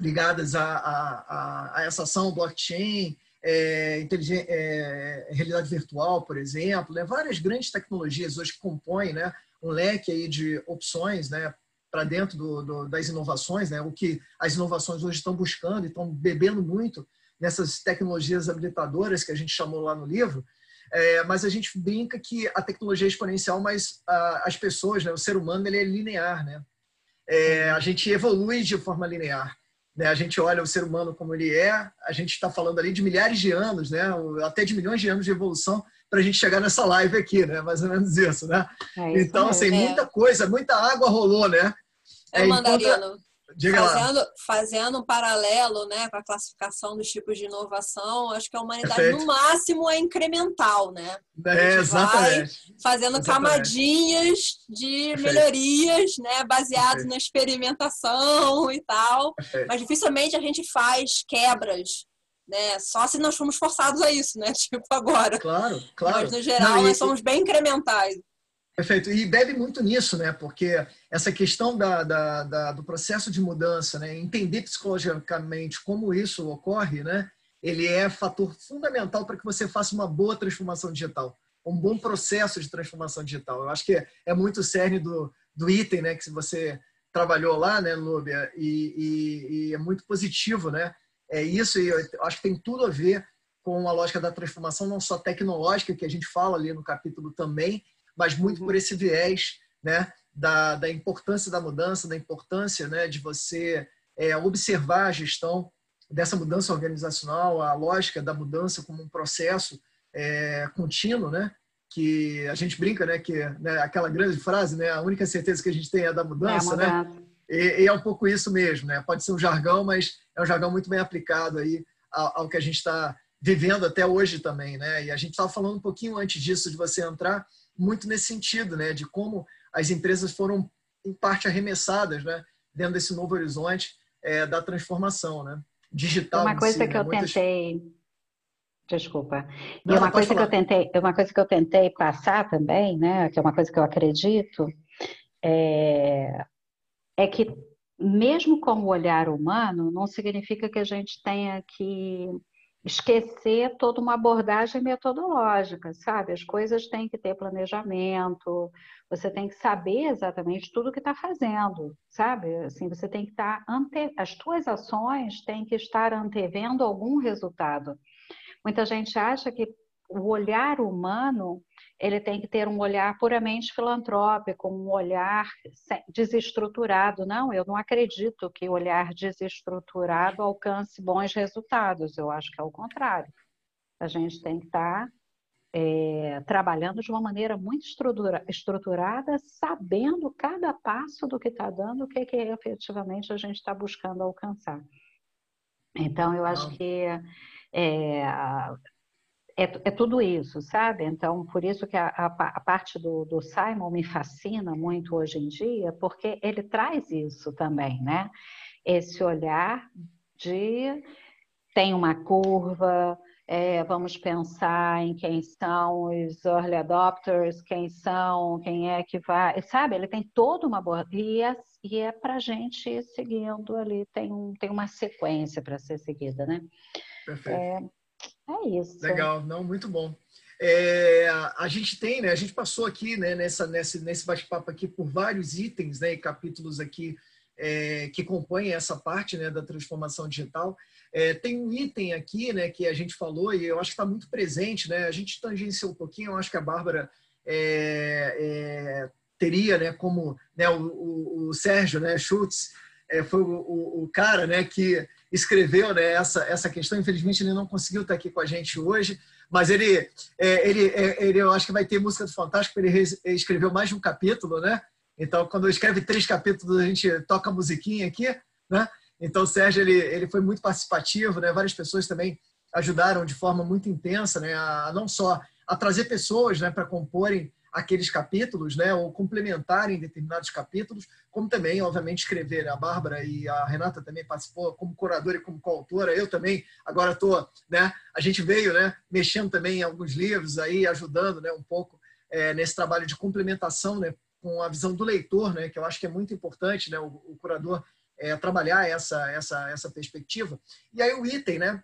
ligadas a, a, a, essa ação blockchain, é, é, realidade virtual, por exemplo, né? várias grandes tecnologias hoje que compõem né, um leque aí de opções né, para dentro do, do, das inovações, né, o que as inovações hoje estão buscando e estão bebendo muito nessas tecnologias habilitadoras que a gente chamou lá no livro. É, mas a gente brinca que a tecnologia é exponencial, mas a, as pessoas, né, o ser humano, ele é linear. Né? É, a gente evolui de forma linear. Né? A gente olha o ser humano como ele é, a gente está falando ali de milhares de anos, né? até de milhões de anos de evolução para a gente chegar nessa live aqui, né? mais ou menos isso. Né? É isso então, assim, é. muita coisa, muita água rolou, né? É, é Mandarino. Fazendo, fazendo um paralelo né, com a classificação dos tipos de inovação, acho que a humanidade, Perfeito. no máximo, é incremental, né? É, exatamente. fazendo exatamente. camadinhas de Perfeito. melhorias, né, baseado Perfeito. na experimentação e tal. Mas dificilmente a gente faz quebras né? Só se nós formos forçados a isso, né? Tipo agora. Claro, claro. Mas no geral Não, e, nós somos bem incrementais. Perfeito. E bebe muito nisso, né? Porque essa questão da, da, da, do processo de mudança, né? entender psicologicamente como isso ocorre, né? ele é fator fundamental para que você faça uma boa transformação digital, um bom processo de transformação digital. Eu acho que é, muito cerne do, do item né? que você trabalhou lá, né, Lúbia? E, e, e é muito positivo, né? É isso, e eu acho que tem tudo a ver com a lógica da transformação, não só tecnológica, que a gente fala ali no capítulo também, mas muito por esse viés né, da, da importância da mudança, da importância né, de você é, observar a gestão dessa mudança organizacional, a lógica da mudança como um processo é, contínuo, né? Que a gente brinca, né? Que né, aquela grande frase, né? A única certeza que a gente tem é da mudança, é né? E, e, é um pouco isso mesmo, né? Pode ser um jargão, mas é um jargão muito bem aplicado aí ao, ao que a gente está vivendo até hoje também, né? E a gente estava falando um pouquinho antes disso de você entrar muito nesse sentido, né, de como as empresas foram em parte arremessadas, né, dentro desse novo horizonte é, da transformação, né, digital. Uma coisa si, que né? eu Muitas... tentei, desculpa, e Não, uma coisa falar. que eu tentei, uma coisa que eu tentei passar também, né, que é uma coisa que eu acredito, é, é que mesmo com o olhar humano, não significa que a gente tenha que esquecer toda uma abordagem metodológica, sabe? As coisas têm que ter planejamento, você tem que saber exatamente tudo que está fazendo, sabe? Assim, você tem que estar tá ante... as tuas ações têm que estar antevendo algum resultado. Muita gente acha que o olhar humano ele tem que ter um olhar puramente filantrópico, um olhar desestruturado. Não, eu não acredito que o olhar desestruturado alcance bons resultados. Eu acho que é o contrário. A gente tem que estar é, trabalhando de uma maneira muito estrutura, estruturada, sabendo cada passo do que está dando, o que, que efetivamente a gente está buscando alcançar. Então, eu acho que é, é, é, tudo isso, sabe? Então, por isso que a, a, a parte do, do, Simon me fascina muito hoje em dia, porque ele traz isso também, né? Esse olhar de tem uma curva, é, vamos pensar em quem são os early adopters, quem são, quem é que vai, sabe? Ele tem toda uma boa e é, e é para gente ir seguindo ali, tem, um, tem uma sequência para ser seguida, né? Perfeito. É, é isso. Legal, não, muito bom. É, a gente tem, né? A gente passou aqui, né? Nessa, nesse, nesse bate-papo aqui por vários itens, né? E capítulos aqui é, que compõem essa parte, né? Da transformação digital. É, tem um item aqui, né? Que a gente falou e eu acho que está muito presente, né? A gente tangenciou um pouquinho. Eu acho que a Bárbara é, é, teria, né? Como né? O, o, o Sérgio, né? Schultz é, foi o, o, o cara, né? Que escreveu né, essa, essa questão. Infelizmente, ele não conseguiu estar aqui com a gente hoje, mas ele, é, ele, é, ele eu acho que vai ter música do Fantástico, ele escreveu mais de um capítulo, né? Então, quando escreve três capítulos, a gente toca a musiquinha aqui, né? Então, o Sérgio, ele, ele foi muito participativo, né? Várias pessoas também ajudaram de forma muito intensa, né? A, não só a trazer pessoas, né, para comporem aqueles capítulos, né, ou complementarem determinados capítulos, como também, obviamente, escrever. A Bárbara e a Renata também participou como curadora e como coautora. Eu também agora estou, né, a gente veio, né, mexendo também em alguns livros aí, ajudando, né, um pouco é, nesse trabalho de complementação, né, com a visão do leitor, né, que eu acho que é muito importante, né, o, o curador é, trabalhar essa, essa, essa perspectiva. E aí o item, né,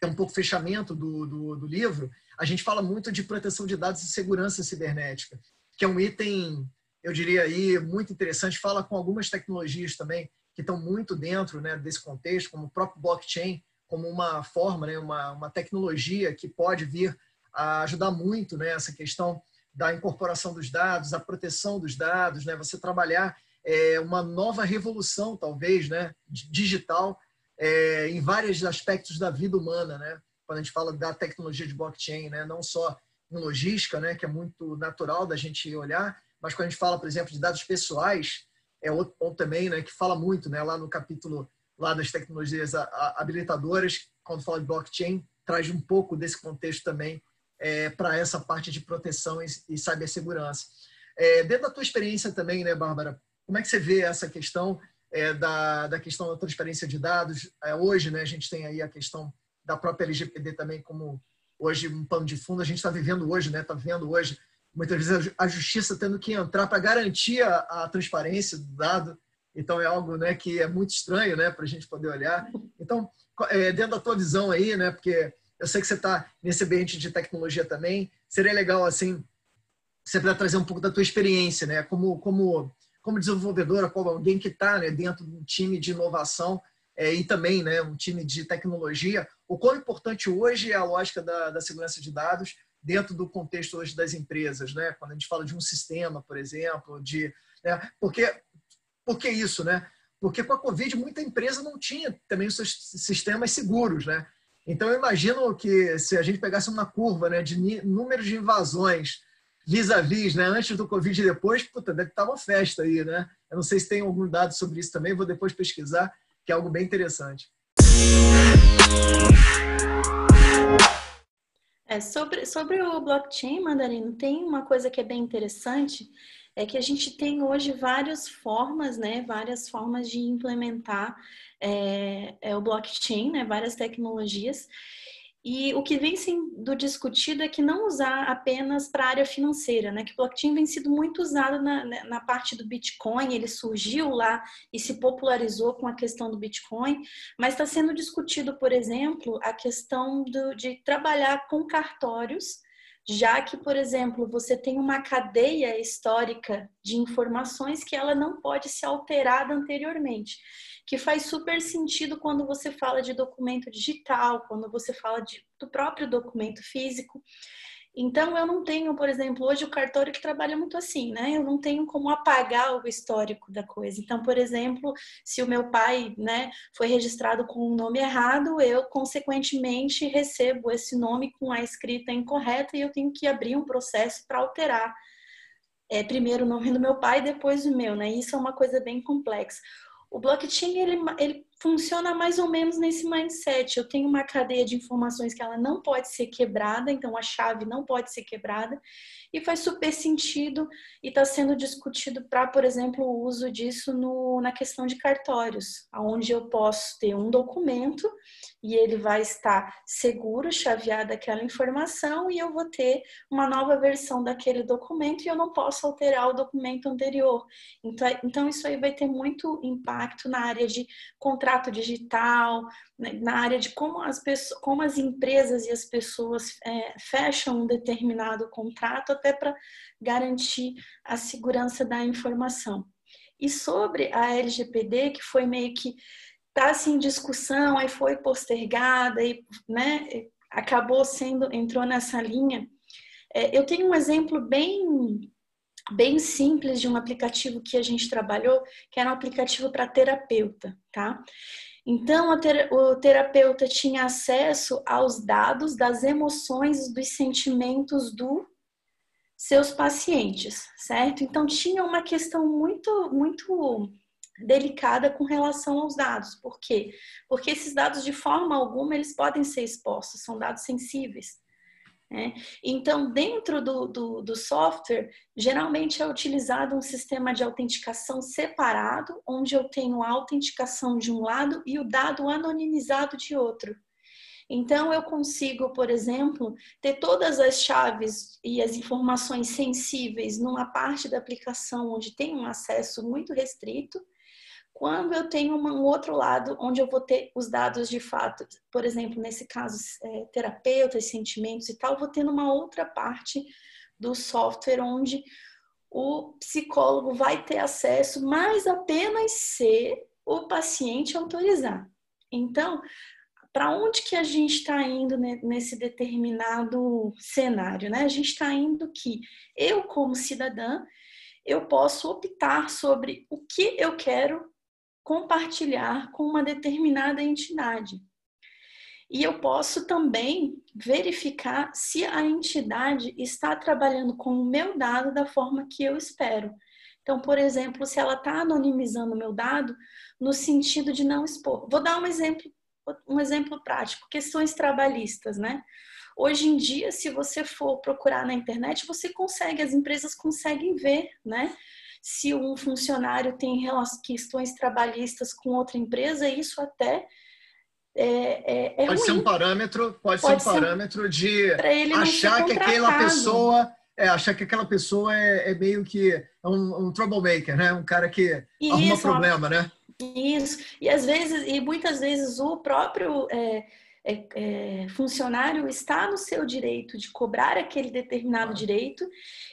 é um pouco fechamento do, do, do livro, a gente fala muito de proteção de dados e segurança cibernética, que é um item, eu diria aí, muito interessante. Fala com algumas tecnologias também que estão muito dentro né, desse contexto, como o próprio blockchain, como uma forma, né, uma, uma tecnologia que pode vir a ajudar muito né, questão da incorporação dos dados, a proteção dos dados, né, você trabalhar é, uma nova revolução, talvez, né, digital, é, em vários aspectos da vida humana, né? Quando a gente fala da tecnologia de blockchain, né? não só em logística, né? que é muito natural da gente olhar, mas quando a gente fala, por exemplo, de dados pessoais, é outro ponto também, né, que fala muito, né, lá no capítulo lá das tecnologias habilitadoras, quando fala de blockchain, traz um pouco desse contexto também é, para essa parte de proteção e, cibersegurança. É, dentro da tua experiência também, né, Bárbara, como é que você vê essa questão é, da, da questão da transparência de dados? É, hoje, né, a gente tem aí a questão da própria LGPD também como hoje um pano de fundo. A gente está vivendo hoje, né, está vendo hoje muitas vezes a justiça tendo que entrar para garantir a, a, transparência do dado. Então é algo, né, que é muito estranho, né, para a gente poder olhar. Então, é, dentro da tua visão aí, né, porque eu sei que você está nesse ambiente de tecnologia também, seria legal assim você puder trazer um pouco da tua experiência, né, como como como desenvolvedora, como alguém que está né, dentro de um time de inovação é, e também né, um time de tecnologia, o quão importante hoje é a lógica da, da segurança de dados dentro do contexto hoje das empresas, né? Quando a gente fala de um sistema, por exemplo, de, né? porque por que isso, né? Porque com a Covid muita empresa não tinha também os seus sistemas seguros, né? Então eu imagino que se a gente pegasse uma curva, né, de número de invasões vis-a-vis, -vis, né, antes do Covid e depois, puta, deve estar uma festa aí, né? Eu não sei se tem algum dado sobre isso também, vou depois pesquisar, que é algo bem interessante. É, sobre, sobre o blockchain, Mandarino, tem uma coisa que é bem interessante, é que a gente tem hoje várias formas, né, várias formas de implementar é, é, o blockchain, né, várias tecnologias, e o que vem sendo discutido é que não usar apenas para a área financeira, né? Que o blockchain vem sido muito usado na, na parte do Bitcoin, ele surgiu lá e se popularizou com a questão do Bitcoin, mas está sendo discutido, por exemplo, a questão do, de trabalhar com cartórios já que, por exemplo, você tem uma cadeia histórica de informações que ela não pode ser alterada anteriormente, que faz super sentido quando você fala de documento digital, quando você fala de, do próprio documento físico. Então, eu não tenho, por exemplo, hoje o cartório que trabalha muito assim, né? Eu não tenho como apagar o histórico da coisa. Então, por exemplo, se o meu pai, né, foi registrado com um nome errado, eu, consequentemente, recebo esse nome com a escrita incorreta e eu tenho que abrir um processo para alterar. É, primeiro o nome do meu pai, depois o meu, né? Isso é uma coisa bem complexa. O blockchain, ele, ele funciona mais ou menos nesse mindset. Eu tenho uma cadeia de informações que ela não pode ser quebrada, então a chave não pode ser quebrada, e faz super sentido e está sendo discutido para, por exemplo, o uso disso no, na questão de cartórios, onde eu posso ter um documento e ele vai estar seguro, chaveado aquela informação, e eu vou ter uma nova versão daquele documento e eu não posso alterar o documento anterior. Então, então isso aí vai ter muito impacto na área de contrato digital, né, na área de como as, pessoas, como as empresas e as pessoas é, fecham um determinado contrato até para garantir a segurança da informação. E sobre a LGPD, que foi meio que está assim, em discussão, aí foi postergada e né, acabou sendo, entrou nessa linha. É, eu tenho um exemplo bem bem simples de um aplicativo que a gente trabalhou, que era um aplicativo para terapeuta, tá? Então, ter, o terapeuta tinha acesso aos dados das emoções, dos sentimentos dos seus pacientes, certo? Então, tinha uma questão muito, muito delicada com relação aos dados. Por quê? Porque esses dados, de forma alguma, eles podem ser expostos, são dados sensíveis. Né? Então, dentro do, do, do, software, geralmente é utilizado um sistema de autenticação separado, onde eu tenho a autenticação de um lado e o dado anonimizado de outro. Então, eu consigo, por exemplo, ter todas as chaves e as informações sensíveis numa parte da aplicação onde tem um acesso muito restrito, quando eu tenho um outro lado onde eu vou ter os dados de fato, por exemplo, nesse caso, é, terapeutas, sentimentos e tal, vou ter numa outra parte do software onde o psicólogo vai ter acesso, mas apenas se o paciente autorizar. Então, para onde que a gente está indo nesse determinado cenário, né? A gente está indo que eu, como cidadã, eu posso optar sobre o que eu quero compartilhar com uma determinada entidade. E eu posso também verificar se a entidade está trabalhando com o meu dado da forma que eu espero. Então, por exemplo, se ela está anonimizando o meu dado no sentido de não expor. Vou dar um exemplo, um exemplo prático, questões trabalhistas, né? Hoje em dia, se você for procurar na internet, você consegue, as empresas conseguem ver, né? Se um funcionário tem questões trabalhistas com outra empresa, isso até é, é, é pode ruim. ser um parâmetro, pode, pode ser um parâmetro de achar que aquela pessoa é, achar que aquela pessoa é, é meio que um, um, troublemaker, né? Um cara que Isso, arruma problema, né? Isso. E às vezes, e muitas vezes o próprio é, é, é, funcionário está no seu direito de cobrar aquele determinado direito.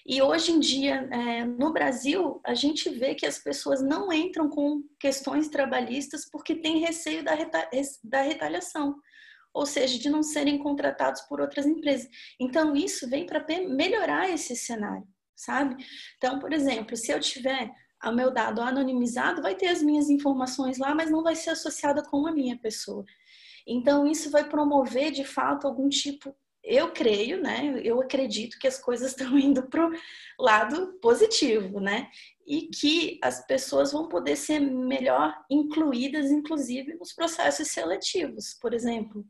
E hoje em dia, é, no Brasil, a gente vê que as pessoas não entram com questões trabalhistas porque tem receio da, reta, da retaliação ou seja, de não serem contratados por outras empresas. Então, isso vem para melhorar esse cenário, sabe? Então, por exemplo, se eu tiver o meu dado anonimizado, vai ter as minhas informações lá, mas não vai ser associada com a minha pessoa. Então, isso vai promover, de fato, algum tipo. Eu creio, né? Eu acredito que as coisas estão indo para o lado positivo, né? E que as pessoas vão poder ser melhor incluídas, inclusive, nos processos seletivos. Por exemplo,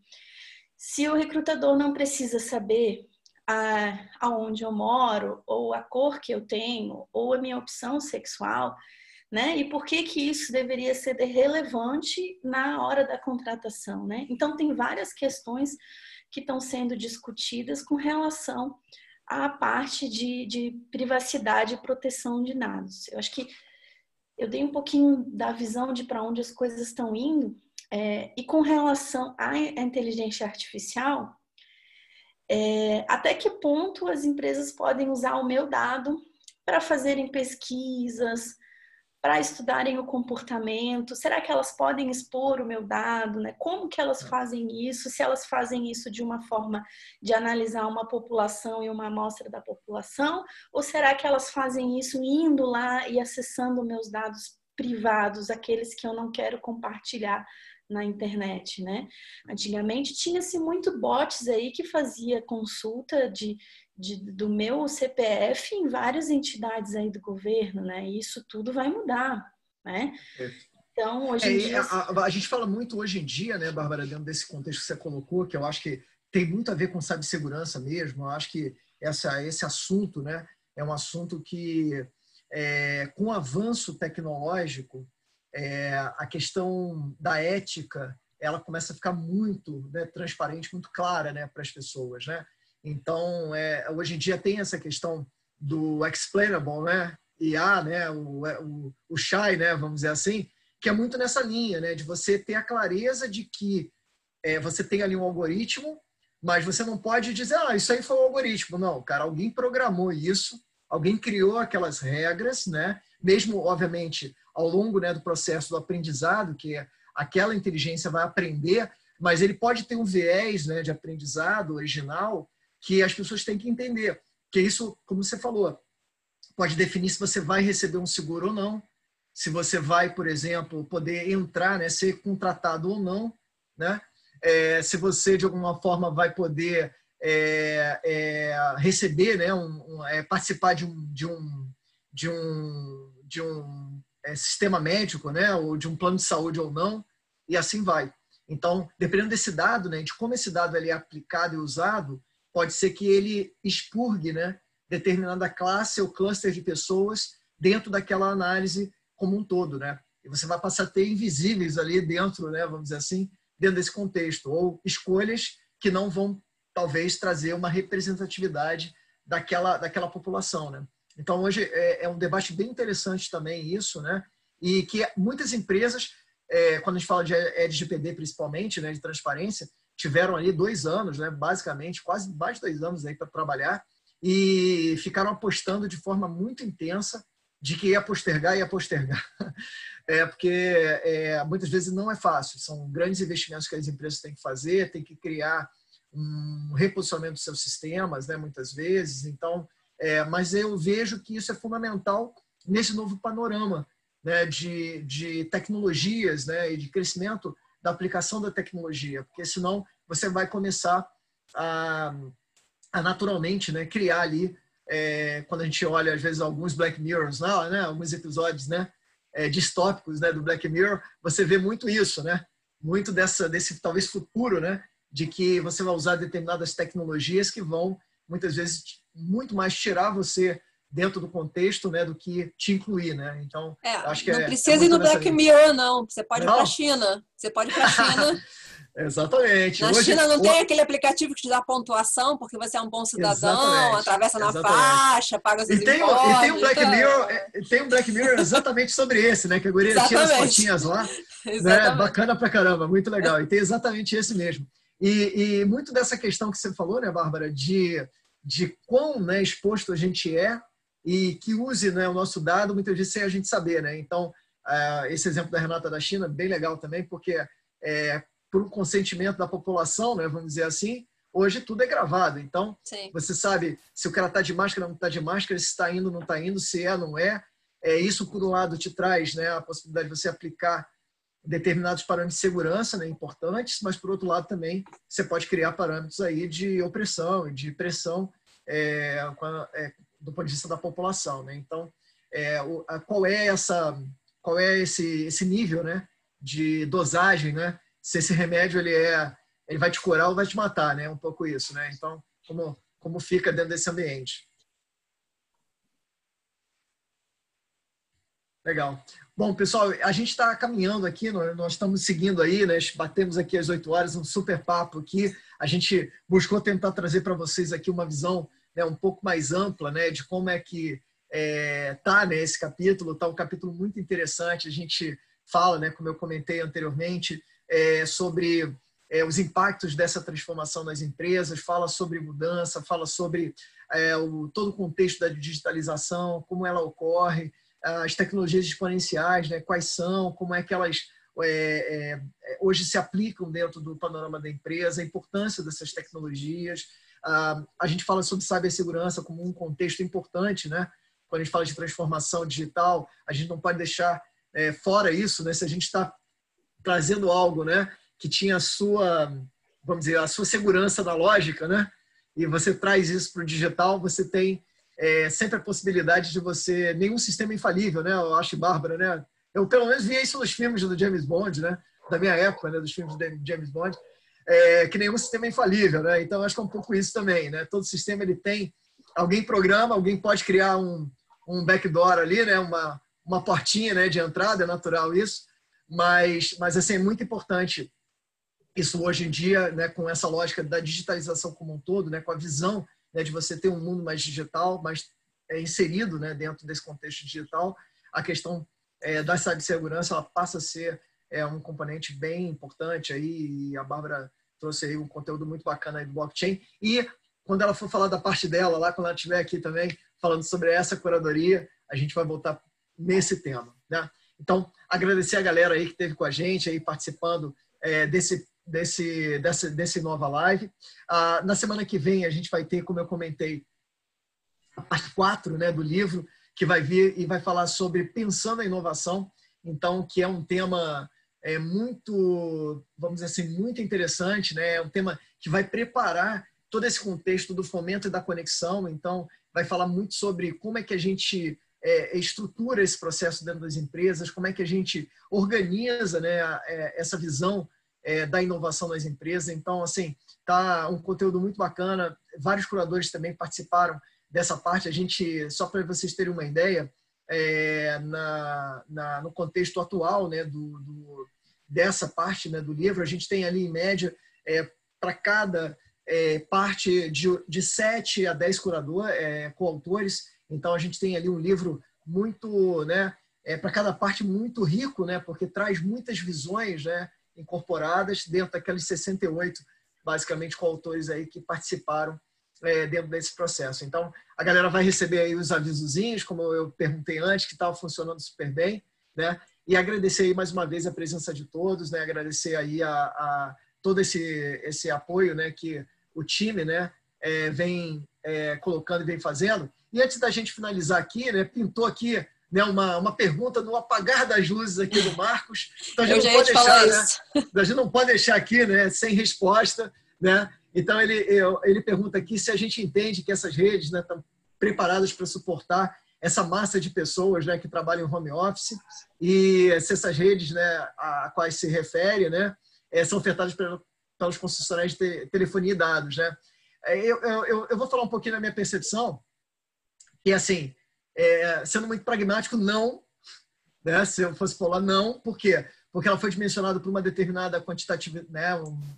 se o recrutador não precisa saber a, aonde eu moro, ou a cor que eu tenho, ou a minha opção sexual, né? E por que que isso deveria ser relevante na hora da contratação, né? Então tem várias questões que estão sendo discutidas com relação à parte de, de privacidade e proteção de dados. Eu acho que eu dei um pouquinho da visão de para onde as coisas estão indo, é, e com relação à inteligência artificial, é, até que ponto as empresas podem usar o meu dado para fazerem pesquisas, para estudarem o comportamento? Será que elas podem expor o meu dado? Né? Como que elas fazem isso? Se elas fazem isso de uma forma de analisar uma população e uma amostra da população? Ou será que elas fazem isso indo lá e acessando meus dados privados, aqueles que eu não quero compartilhar na internet, né? Antigamente tinha-se muito bots aí que fazia consulta de de, do meu CPF em várias entidades aí do governo, né? E isso tudo vai mudar, né? Então, hoje em é, dia... A, a, gente fala muito hoje em dia, né, Bárbara, dentro desse contexto que você colocou, que eu acho que tem muito a ver com cibersegurança mesmo, eu acho que essa, esse assunto, né, é um assunto que, é, com o avanço tecnológico, é, a questão da ética, ela começa a ficar muito né, transparente, muito clara né, para as pessoas, né? Então, é, hoje em dia tem essa questão do explainable, né? IA, né? O, o, o shy, né? Vamos dizer assim, que é muito nessa linha, né? De você ter a clareza de que é, você tem ali um algoritmo, mas você não pode dizer, ah, isso aí foi um algoritmo. Não, cara, alguém programou isso, alguém criou aquelas regras, né? Mesmo, obviamente, ao longo né, do processo do aprendizado, que é aquela inteligência vai aprender, mas ele pode ter um viés né, de aprendizado original que as pessoas têm que entender. Que isso, como você falou, pode definir se você vai receber um seguro ou não, se você vai, por exemplo, poder entrar, né, ser contratado ou não, né? É, se você de alguma forma vai poder é, é, receber, né, um, um, é, participar de um, de um, de um, de um é, sistema médico, né, ou de um plano de saúde ou não, e assim vai. Então, dependendo desse dado, né, de como esse dado é aplicado e usado, pode ser que ele expurgue né, determinada classe ou cluster de pessoas dentro daquela análise como um todo. Né? E você vai passar a ter invisíveis ali dentro, né, vamos dizer assim, dentro desse contexto, ou escolhas que não vão, talvez, trazer uma representatividade daquela, daquela população. Né? Então, hoje é, é um debate bem interessante também isso, né? e que muitas empresas, é, quando a gente fala de LGPD principalmente, né, de transparência, tiveram ali dois anos, né, basicamente, quase mais dois anos aí para trabalhar e ficaram apostando de forma muito intensa de que ia postergar ia postergar. É, porque é, muitas vezes não é fácil, são grandes investimentos que as empresas têm que fazer, têm que criar um reposicionamento dos seus sistemas, né, muitas vezes. Então, é, mas eu vejo que isso é fundamental nesse novo panorama né, de, de tecnologias né, e de crescimento da aplicação da tecnologia, porque senão você vai começar a, a naturalmente né, criar ali é, quando a gente olha, às vezes, alguns Black Mirrors lá, né? Alguns episódios, né? É, distópicos, né? Do Black Mirror, você vê muito isso, né? Muito dessa, desse, talvez, futuro, né? De que você vai usar determinadas tecnologias que vão, muitas vezes, muito mais tirar você dentro do contexto, né, do que te incluir, né? Então, é, acho que não é, precisa é ir no Black linha. Mirror, não. Você pode não. ir para a China. Você pode ir para a China. Exatamente. Na Hoje, China não o... tem aquele aplicativo que te dá pontuação, porque você é um bom cidadão, exatamente. atravessa na exatamente. faixa, paga os e tem, impostos. E tem um Black então... Mirror, é, tem um Black Mirror exatamente sobre esse, né? Que a guria tira as fotinhas lá. né? Bacana pra caramba, muito legal. E tem exatamente esse mesmo. E, e muito dessa questão que você falou, né, Bárbara, de, de quão né, exposto a gente é e que use né, o nosso dado muitas vezes sem a gente saber. Né? Então, uh, esse exemplo da Renata da China, bem legal também, porque é, por um consentimento da população, né, vamos dizer assim, hoje tudo é gravado. Então, Sim. você sabe se o cara está de máscara ou não está de máscara, se está indo ou não está indo, se é ou não é. é. Isso, por um lado, te traz né, a possibilidade de você aplicar determinados parâmetros de segurança né, importantes, mas, por outro lado, também você pode criar parâmetros aí de opressão de pressão é, é, do ponto de vista da população, né? Então, é, o, a, qual é essa, qual é esse, esse nível, né, de dosagem, né? Se esse remédio ele é, ele vai te curar ou vai te matar, né? Um pouco isso, né? Então, como como fica dentro desse ambiente? Legal. Bom, pessoal, a gente está caminhando aqui, nós estamos seguindo aí, né? batemos aqui às 8 horas, um super papo aqui. A gente buscou tentar trazer para vocês aqui uma visão né, um pouco mais ampla né, de como é que é, tá né, esse capítulo. Tá um capítulo muito interessante. A gente fala, né, como eu comentei anteriormente, é, sobre é, os impactos dessa transformação nas empresas, fala sobre mudança, fala sobre é, o, todo o contexto da digitalização, como ela ocorre, as tecnologias exponenciais, né, quais são, como é que elas é, é, hoje se aplicam dentro do panorama da empresa, a importância dessas tecnologias. Ah, a gente fala sobre cibersegurança como um contexto importante, né? Quando a gente fala de transformação digital, a gente não pode deixar é, fora isso, né? Se a gente está trazendo algo, né, que tinha a sua, vamos dizer, a sua segurança na lógica, né? E você traz isso para o digital, você tem é, sempre a possibilidade de você nenhum sistema infalível, né? Eu acho Bárbara, né? Eu pelo menos via isso nos filmes do James Bond, né? Da minha época, né? Dos filmes do James Bond é, que nenhum sistema é infalível, né? Então acho que é um pouco isso também, né? Todo sistema ele tem alguém programa, alguém pode criar um, um backdoor ali, né? Uma uma portinha, né? De entrada, é natural isso, mas mas assim é muito importante isso hoje em dia, né? Com essa lógica da digitalização como um todo, né? Com a visão né, de você ter um mundo mais digital, mais é, inserido, né? Dentro desse contexto digital, a questão é, da cibersegurança ela passa a ser é um componente bem importante aí, e a Bárbara trouxe aí um conteúdo muito bacana aí do blockchain. E quando ela for falar da parte dela, lá quando ela estiver aqui também, falando sobre essa curadoria, a gente vai voltar nesse tema, né? Então, agradecer a galera aí que esteve com a gente aí participando é, desse desse dessa desse nova live. Ah, na semana que vem a gente vai ter, como eu comentei, a parte 4, né, do livro, que vai vir e vai falar sobre pensando a inovação, então que é um tema é muito, vamos dizer assim, muito interessante, né? É um tema que vai preparar todo esse contexto do fomento e da conexão. Então, vai falar muito sobre como é que a gente é, estrutura esse processo dentro das empresas, como é que a gente organiza, né, é, essa visão é, da inovação nas empresas. Então, assim, tá um conteúdo muito bacana. Vários curadores também participaram dessa parte. A gente, só para vocês terem uma ideia, é, na, na, no contexto atual né, do, do, dessa parte né, do livro, a gente tem ali, em média, é, para cada é, parte de, de 7 a 10 curadores, é, coautores. Então, a gente tem ali um livro muito, né, é, para cada parte muito rico, né, porque traz muitas visões né, incorporadas dentro daqueles 68, basicamente, coautores aí que participaram é, dentro desse processo. Então, a galera vai receber aí os avisozinhos, como eu perguntei antes, que estava funcionando super bem, né? E agradecer aí mais uma vez a presença de todos, né? Agradecer aí a, a todo esse, esse apoio, né? Que o time, né? É, vem é, colocando e vem fazendo. E antes da gente finalizar aqui, né? Pintou aqui né, uma, uma pergunta no apagar das luzes aqui do Marcos. Então a gente, não pode, deixar, né, a gente não pode deixar aqui né, sem resposta. Né? Então, ele, ele pergunta aqui se a gente entende que essas redes estão né, preparadas para suportar essa massa de pessoas né, que trabalham em home office e se essas redes né, a quais se refere né, é, são ofertadas pelos concessionários de telefonia e dados. Né? É, eu, eu, eu vou falar um pouquinho da minha percepção, que assim, é, sendo muito pragmático, não. Né? Se eu fosse falar não, por quê? Porque ela foi dimensionada por uma determinada quantitativa, né?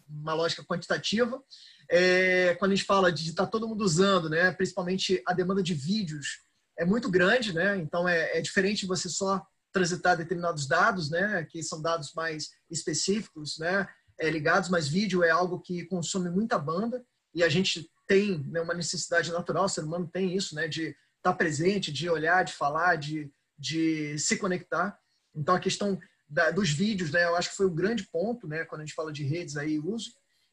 uma lógica quantitativa. É, quando a gente fala de estar tá todo mundo usando, né? principalmente a demanda de vídeos, é muito grande, né? então é, é diferente você só transitar determinados dados, né? que são dados mais específicos, né? É, ligados, mas vídeo é algo que consome muita banda e a gente tem né, uma necessidade natural, o ser humano tem isso, né, de estar tá presente, de olhar, de falar, de, de se conectar. Então, a questão da, dos vídeos, né, eu acho que foi um grande ponto, né, quando a gente fala de redes aí, uso.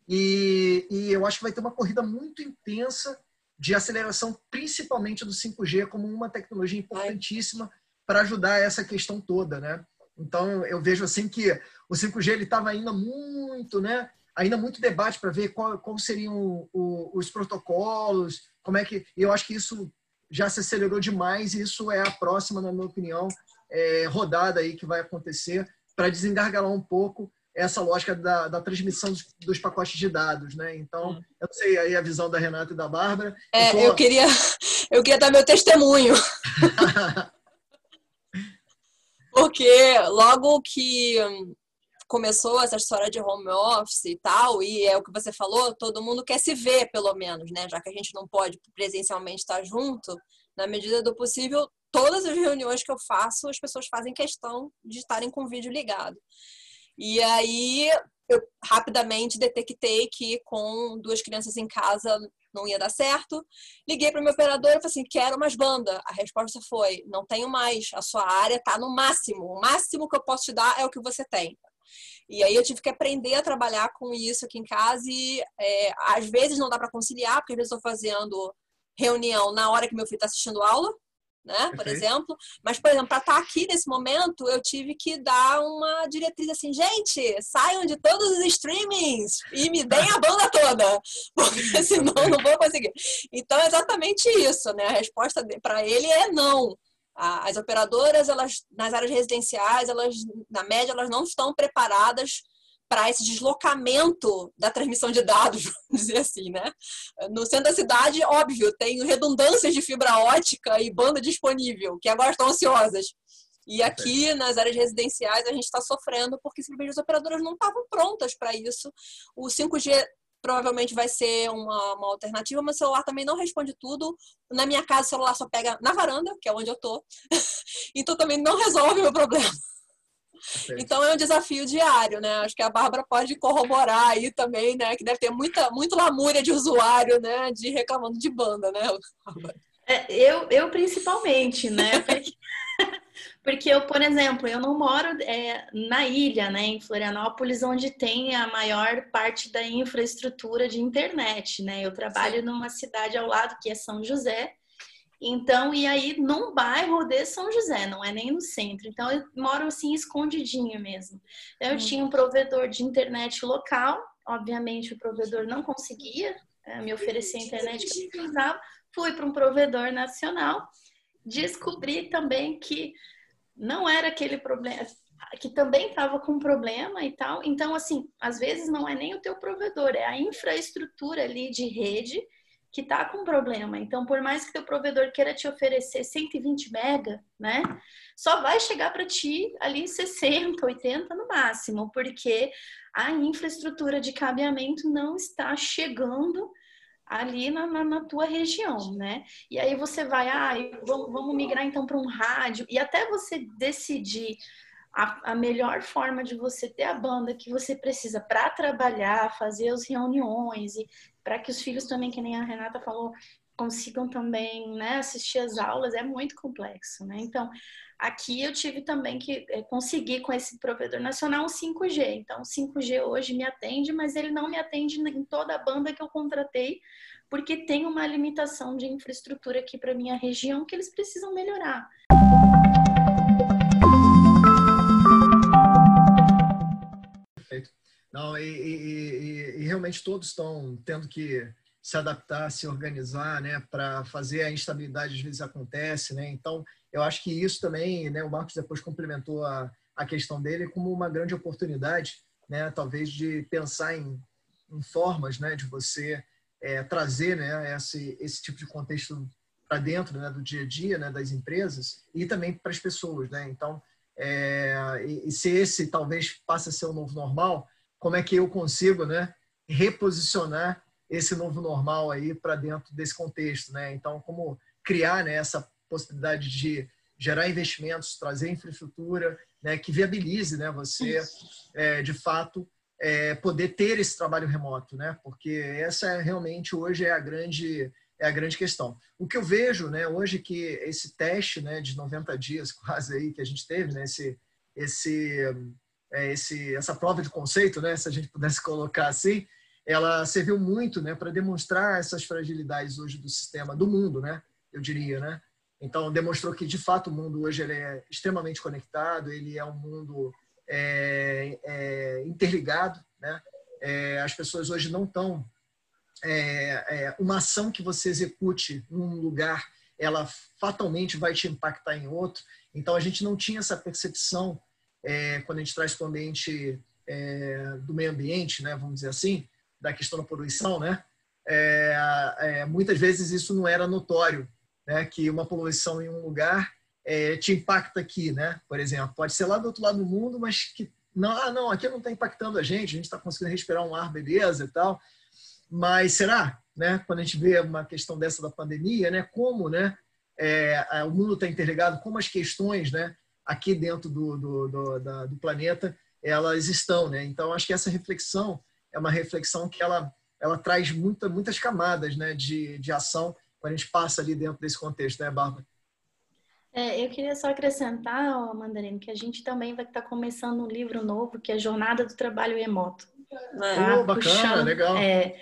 E, e eu acho que vai ter uma corrida muito intensa de aceleração, principalmente do 5G, como uma tecnologia importantíssima para ajudar essa questão toda, né? Então, eu vejo assim que o 5G ele estava ainda muito, né? Ainda muito debate para ver qual, qual seriam o, o, os protocolos, como é que. Eu acho que isso já se acelerou demais e isso é a próxima, na minha opinião, é, rodada aí que vai acontecer para desengargalar um pouco essa lógica da, da transmissão dos, dos, pacotes de dados, né? Então, hum. eu sei aí a visão da Renata e da Bárbara. É, eu, eu queria, eu queria dar meu testemunho. Porque logo que começou essa história de home office e tal, e é o que você falou, todo mundo quer se ver, pelo menos, né? Já que a gente não pode presencialmente estar junto, na medida do possível, todas as reuniões que eu faço, as pessoas fazem questão de estarem com o vídeo ligado. E aí eu rapidamente detectei que com duas crianças em casa não ia dar certo. Liguei para o meu operador e falei assim: quero mais banda. A resposta foi: não tenho mais. A sua área está no máximo. O máximo que eu posso te dar é o que você tem. E aí eu tive que aprender a trabalhar com isso aqui em casa e é, às vezes não dá para conciliar, porque às vezes estou fazendo reunião na hora que meu filho está assistindo aula, né? Por exemplo. Mas, por exemplo, para estar tá aqui nesse momento, eu tive que dar uma diretriz assim, gente, saiam de todos os streamings e me deem a banda toda, porque senão não vou conseguir. Então, é exatamente isso, né? A resposta para ele é não. As operadoras, elas nas áreas residenciais, elas na média elas não estão preparadas para esse deslocamento da transmissão de dados, vamos dizer assim, né? No centro da cidade, óbvio, tem redundâncias de fibra ótica e banda disponível, que agora estão ansiosas. E aqui, nas áreas residenciais, a gente está sofrendo porque simplesmente as operadoras não estavam prontas para isso. O 5G provavelmente vai ser uma, uma, alternativa, mas o celular também não responde tudo. Na minha casa, o celular só pega na varanda, que é onde eu tô. então também não resolve o meu problema. Então é um desafio diário, né? Acho que a Bárbara pode corroborar aí também, né? Que deve ter muita, muito lamúria de usuário, né? De reclamando de banda, né? É, eu, eu principalmente, né? Porque, porque eu, por exemplo, eu não moro é, na ilha, né? Em Florianópolis, onde tem a maior parte da infraestrutura de internet, né? Eu trabalho Sim. numa cidade ao lado que é São José, então, e aí num bairro de São José, não é nem no centro. Então, eu moro assim escondidinho mesmo. Eu hum. tinha um provedor de internet local, obviamente o provedor não conseguia é, me oferecer a internet que eu precisava. Fui para um provedor nacional, descobri também que não era aquele problema, que também estava com problema e tal. Então, assim, às vezes não é nem o teu provedor, é a infraestrutura ali de rede que está com problema. Então, por mais que teu provedor queira te oferecer 120 mega, né? Só vai chegar para ti ali 60, 80 no máximo, porque a infraestrutura de cabeamento não está chegando ali na, na, na, tua região, né? E aí você vai, ah, vamos, migrar então para um rádio, e até você decidir a, a, melhor forma de você ter a banda que você precisa para trabalhar, fazer as reuniões e para que os filhos também, que nem a Renata falou, consigam também né, assistir as aulas, é muito complexo, né? Então, aqui eu tive também que é, conseguir com esse provedor nacional um 5G. Então, o 5G hoje me atende, mas ele não me atende em toda a banda que eu contratei, porque tem uma limitação de infraestrutura aqui para minha região que eles precisam melhorar. Não, e, e, e, e realmente todos estão tendo que se adaptar, se organizar, né, para fazer a instabilidade às vezes acontece, né? Então, eu acho que isso também, né, o Marcos depois complementou a, a questão dele como uma grande oportunidade, né, talvez de pensar em, em formas, né, de você é, trazer, né, esse, esse tipo de contexto para dentro né, do dia a dia né, das empresas e também para as pessoas, né? Então, é, e, e se esse talvez passe a ser o novo normal, como é que eu consigo, né, reposicionar esse novo normal aí para dentro desse contexto, né? Então, como criar né, essa possibilidade de gerar investimentos, trazer infraestrutura, né, que viabilize, né, você é, de fato é, poder ter esse trabalho remoto, né? Porque essa é, realmente hoje é a grande é a grande questão. O que eu vejo, né, hoje que esse teste, né, de 90 dias quase aí que a gente teve, né, esse esse é, esse essa prova de conceito, né, se a gente pudesse colocar assim, ela serviu muito né, para demonstrar essas fragilidades hoje do sistema, do mundo, né, eu diria. Né? Então, demonstrou que, de fato, o mundo hoje ele é extremamente conectado, ele é um mundo é, é, interligado. Né? É, as pessoas hoje não estão... É, é, uma ação que você execute num lugar, ela fatalmente vai te impactar em outro. Então, a gente não tinha essa percepção é, quando a gente traz para o ambiente do meio ambiente, né, vamos dizer assim, da questão da poluição, né? É, é, muitas vezes isso não era notório, né? Que uma poluição em um lugar é, te impacta aqui, né? Por exemplo, pode ser lá do outro lado do mundo, mas que não, ah, não, aqui não está impactando a gente, a gente está conseguindo respirar um ar, beleza e tal. Mas será, né? Quando a gente vê uma questão dessa da pandemia, né? Como, né? É, o mundo está interligado, como as questões, né? Aqui dentro do, do, do, da, do planeta, elas estão, né? Então, acho que essa reflexão é uma reflexão que ela, ela traz muita, muitas camadas né, de, de ação quando a gente passa ali dentro desse contexto, né, Bárbara? É, eu queria só acrescentar, ó, Mandarino, que a gente também vai estar começando um livro novo, que é Jornada do Trabalho Remoto. Tá? Oh, bacana, Puxando, legal. É.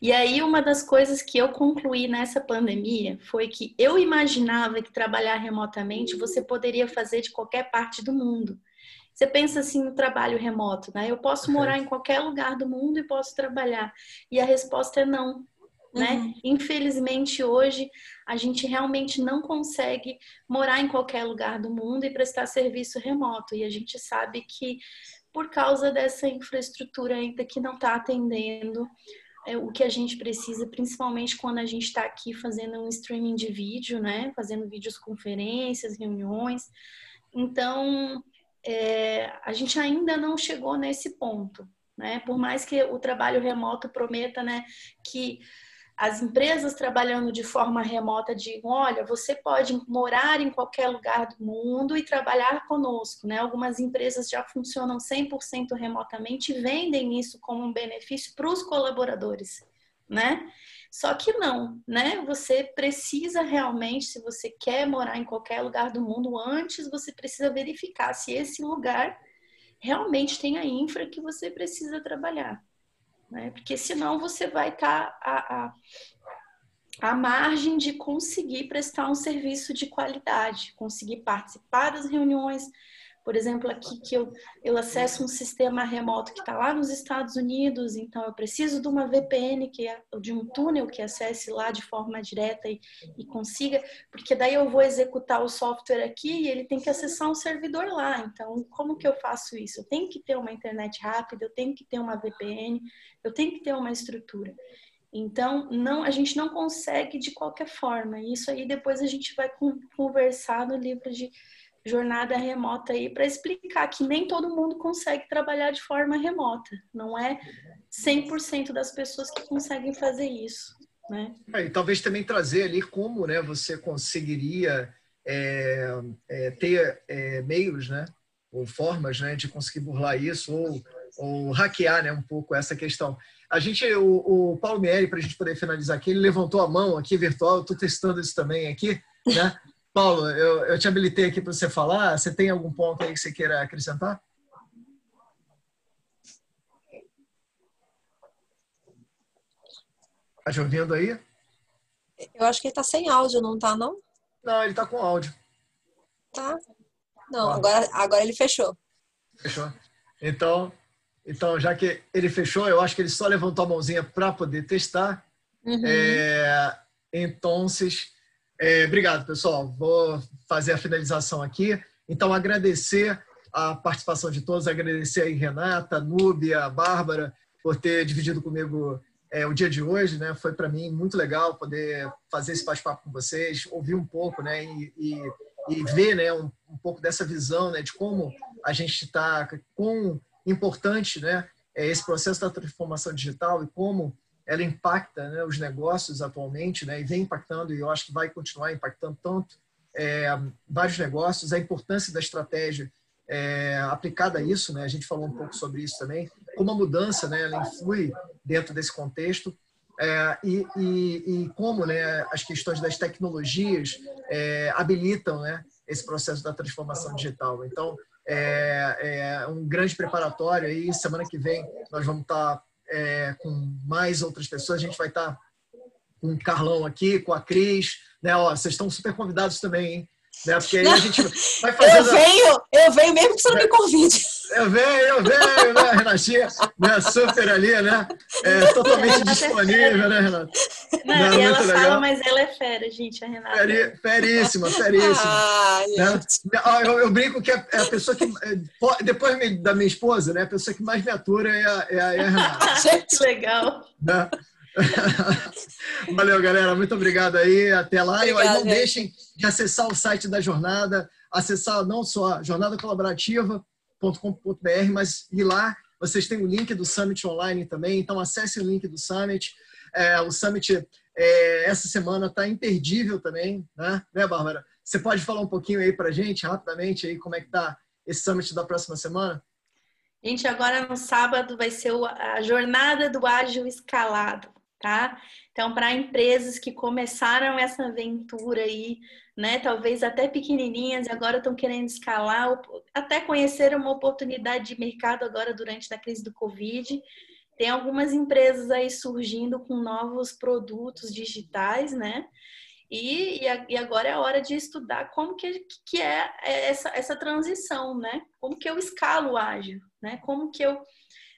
E aí, uma das coisas que eu concluí nessa pandemia foi que eu imaginava que trabalhar remotamente você poderia fazer de qualquer parte do mundo. Você pensa assim no trabalho remoto, né? Eu posso morar em qualquer lugar do mundo e posso trabalhar. E a resposta é não. Né? Uhum. Infelizmente hoje a gente realmente não consegue morar em qualquer lugar do mundo e prestar serviço remoto e a gente sabe que por causa dessa infraestrutura ainda que não está atendendo é, o que a gente precisa, principalmente quando a gente está aqui fazendo um streaming de vídeo, né? Fazendo vídeos conferências, reuniões. Então é, a gente ainda não chegou nesse ponto, né? Por mais que o trabalho remoto prometa, né, que as empresas trabalhando de forma remota digam, olha, você pode morar em qualquer lugar do mundo e trabalhar conosco, né? Algumas empresas já funcionam 100% remotamente e vendem isso como um benefício para os colaboradores, né? Só que não, né? Você precisa realmente, se você quer morar em qualquer lugar do mundo, antes você precisa verificar se esse lugar realmente tem a infra que você precisa trabalhar. Né? Porque senão você vai estar tá a, a margem de conseguir prestar um serviço de qualidade, conseguir participar das reuniões, por exemplo, aqui que eu, eu acesso um sistema remoto que está lá nos Estados Unidos, então eu preciso de uma VPN, que é, de um túnel que acesse lá de forma direta e, e consiga, porque daí eu vou executar o software aqui e ele tem que acessar um servidor lá. Então, como que eu faço isso? Eu tenho que ter uma internet rápida, eu tenho que ter uma VPN, eu tenho que ter uma estrutura. Então, não, a gente não consegue de qualquer forma. Isso aí depois a gente vai conversar no livro de jornada remota aí para explicar que nem todo mundo consegue trabalhar de forma remota. Não é 100% das pessoas que conseguem fazer isso. Né? É, e talvez também trazer ali como né, você conseguiria é, é, ter é, meios, né, ou formas né, de conseguir burlar isso ou, ou hackear né, um pouco essa questão. A gente, o, o Paulo Mieri, para a gente poder finalizar aqui, ele levantou a mão aqui virtual, estou testando isso também aqui, né? Paulo, eu, eu te habilitei aqui para você falar. Você tem algum ponto aí que você queira acrescentar? Tá te ouvindo aí? Eu acho que ele tá sem áudio, não tá, não? Não, ele tá com áudio. Tá. Não, agora, agora ele fechou. Fechou. Então, então, já que ele fechou, eu acho que ele só levantou a mãozinha para poder testar. Uhum. É, então, é, obrigado, pessoal. Vou fazer a finalização aqui. Então, agradecer a participação de todos, agradecer aí Renata, Núbia, Bárbara, por ter dividido comigo é, o dia de hoje, né? Foi para mim muito legal poder fazer esse bate-papo com vocês, ouvir um pouco, né? E, e, e ver, né? Um, um, pouco dessa visão, né? De como a gente está, quão importante, né? É esse processo da transformação digital e como ela impacta né, os negócios atualmente, né? E vem impactando e eu acho que vai continuar impactando tanto é, vários negócios, a importância da estratégia é, aplicada a isso, né? A gente falou um pouco sobre isso também, como a mudança, né? Ela influi dentro desse contexto é, e, e, e, como, né? As questões das tecnologias é, habilitam, né? Esse processo da transformação digital. Então, é, é, um grande preparatório aí. Semana que vem nós vamos estar é, com mais outras pessoas. A gente vai estar com o Carlão aqui, com a Cris, né? Ó, vocês estão super convidados também, hein? Né? Porque aí a gente vai fazendo... Eu venho, eu venho mesmo que você não me convide. Eu venho, eu venho, né, Renatinha? Né, super ali, né? É, totalmente disponível, né, Renata? Não, né? e ela legal. fala, mas ela é fera, gente, a Renata. Feri, feríssima, feríssima. Ah, né? eu, eu, brinco que é, é a pessoa que, é, depois da minha esposa, né, a pessoa que mais me atura é a, é a, é a Renata. que legal. Né? Valeu, galera. Muito obrigado aí. Até lá. Obrigada, e não deixem de acessar o site da jornada, acessar não só jornadacolaborativa.com.br, mas ir lá. Vocês têm o link do Summit online também, então acesse o link do Summit. É, o Summit é, essa semana está imperdível também, né? né, Bárbara? Você pode falar um pouquinho aí para gente, rapidamente, aí como é que tá esse Summit da próxima semana? Gente, agora no sábado vai ser a jornada do ágil escalado tá? Então, para empresas que começaram essa aventura aí, né, talvez até pequenininhas, agora estão querendo escalar, até conhecer uma oportunidade de mercado agora durante a crise do Covid. Tem algumas empresas aí surgindo com novos produtos digitais, né? E, e agora é a hora de estudar como que, que é essa, essa transição, né? Como que eu escalo ágil, né? Como que eu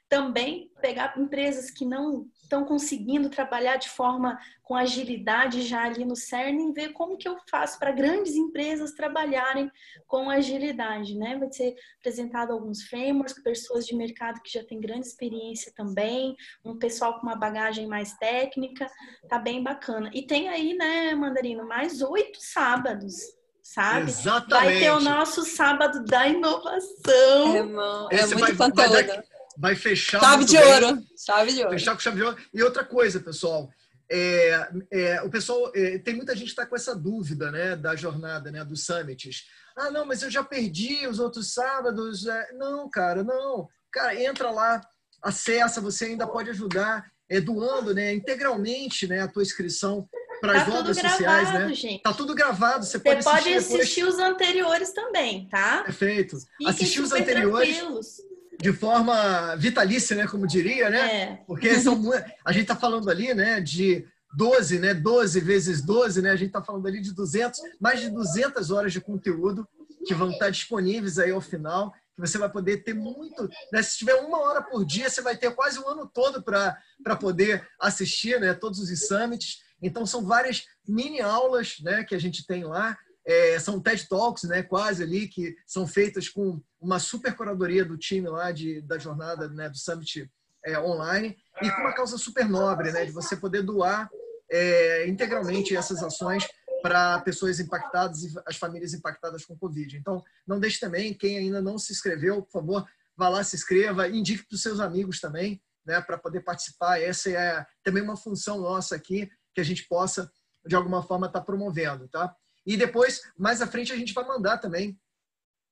também pegar empresas que não estão conseguindo trabalhar de forma com agilidade já ali no CERN e ver como que eu faço para grandes empresas trabalharem com agilidade, né? Vai ser apresentado alguns frameworks, pessoas de mercado que já têm grande experiência também, um pessoal com uma bagagem mais técnica, tá bem bacana. E tem aí, né, Mandarino, mais oito sábados sabe? Exatamente. Vai ter o nosso sábado da inovação. É, irmão, é muito vai, conteúdo. Vai vai fechar. Chave de bem, ouro. Chave de ouro. Fechar com chave de ouro. E outra coisa, pessoal. É, é, o pessoal é, tem muita gente que está com essa dúvida né, da jornada né, dos summits. Ah, não, mas eu já perdi os outros sábados. É, não, cara, não. Cara, entra lá, acessa, você ainda pode ajudar é, doando né, integralmente né, a tua inscrição para as tá obras gravado, sociais, né? Gente. Tá tudo gravado, você, você pode assistir, pode assistir depois... os anteriores também, tá? Perfeito. Fiquem assistir os anteriores. Tranquilos de forma vitalícia, né, como diria, né? É. Porque são, a gente está falando ali, né, de 12, né, 12 vezes 12, né? A gente está falando ali de 200, mais de 200 horas de conteúdo que vão estar disponíveis aí ao final, que você vai poder ter muito, né? Se tiver uma hora por dia, você vai ter quase um ano todo para poder assistir, né, todos os summits. Então são várias mini aulas, né, que a gente tem lá é, são TED Talks, né, quase ali, que são feitas com uma super curadoria do time lá de, da jornada né, do Summit é, online e com uma causa super nobre, né, de você poder doar é, integralmente essas ações para pessoas impactadas e as famílias impactadas com Covid. Então, não deixe também, quem ainda não se inscreveu, por favor, vá lá, se inscreva, indique para os seus amigos também, né, para poder participar. Essa é também uma função nossa aqui, que a gente possa, de alguma forma, estar tá promovendo, tá? E depois, mais à frente, a gente vai mandar também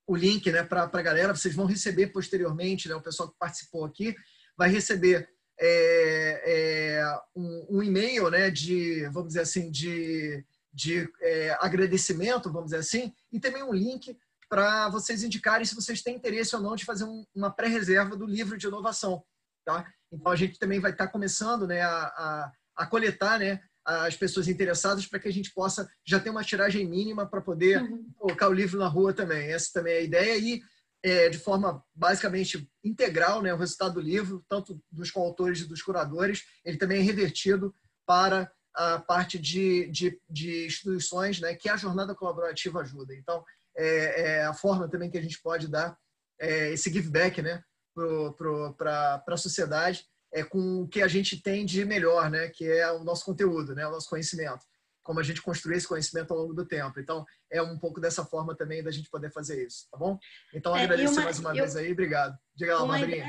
o link né, para a galera. Vocês vão receber posteriormente, né, o pessoal que participou aqui vai receber é, é, um, um, e-mail né, de, vamos dizer assim, de, de é, agradecimento, vamos dizer assim, e também um link para vocês indicarem se vocês têm interesse ou não de fazer um, uma pré-reserva do livro de inovação. Tá? Então, a gente também vai estar começando né, a, a, a coletar né, as pessoas interessadas para que a gente possa já ter uma tiragem mínima para poder uhum. colocar o livro na rua também. Essa também é a ideia e é, de forma basicamente integral, né, o resultado do livro, tanto dos coautores e dos curadores, ele também é revertido para a parte de, de, de instituições né, que a jornada colaborativa ajuda. Então, é, é a forma também que a gente pode dar é, esse give back né, para a sociedade é, com o que a gente tem de melhor, né, que é o nosso conteúdo, né, o nosso conhecimento. Como a gente construir esse conhecimento ao longo do tempo. Então, é um pouco dessa forma também da gente poder fazer isso, tá bom? Então, é, agradeço uma, mais uma eu, vez aí, obrigado. Diga lá, Madrinha.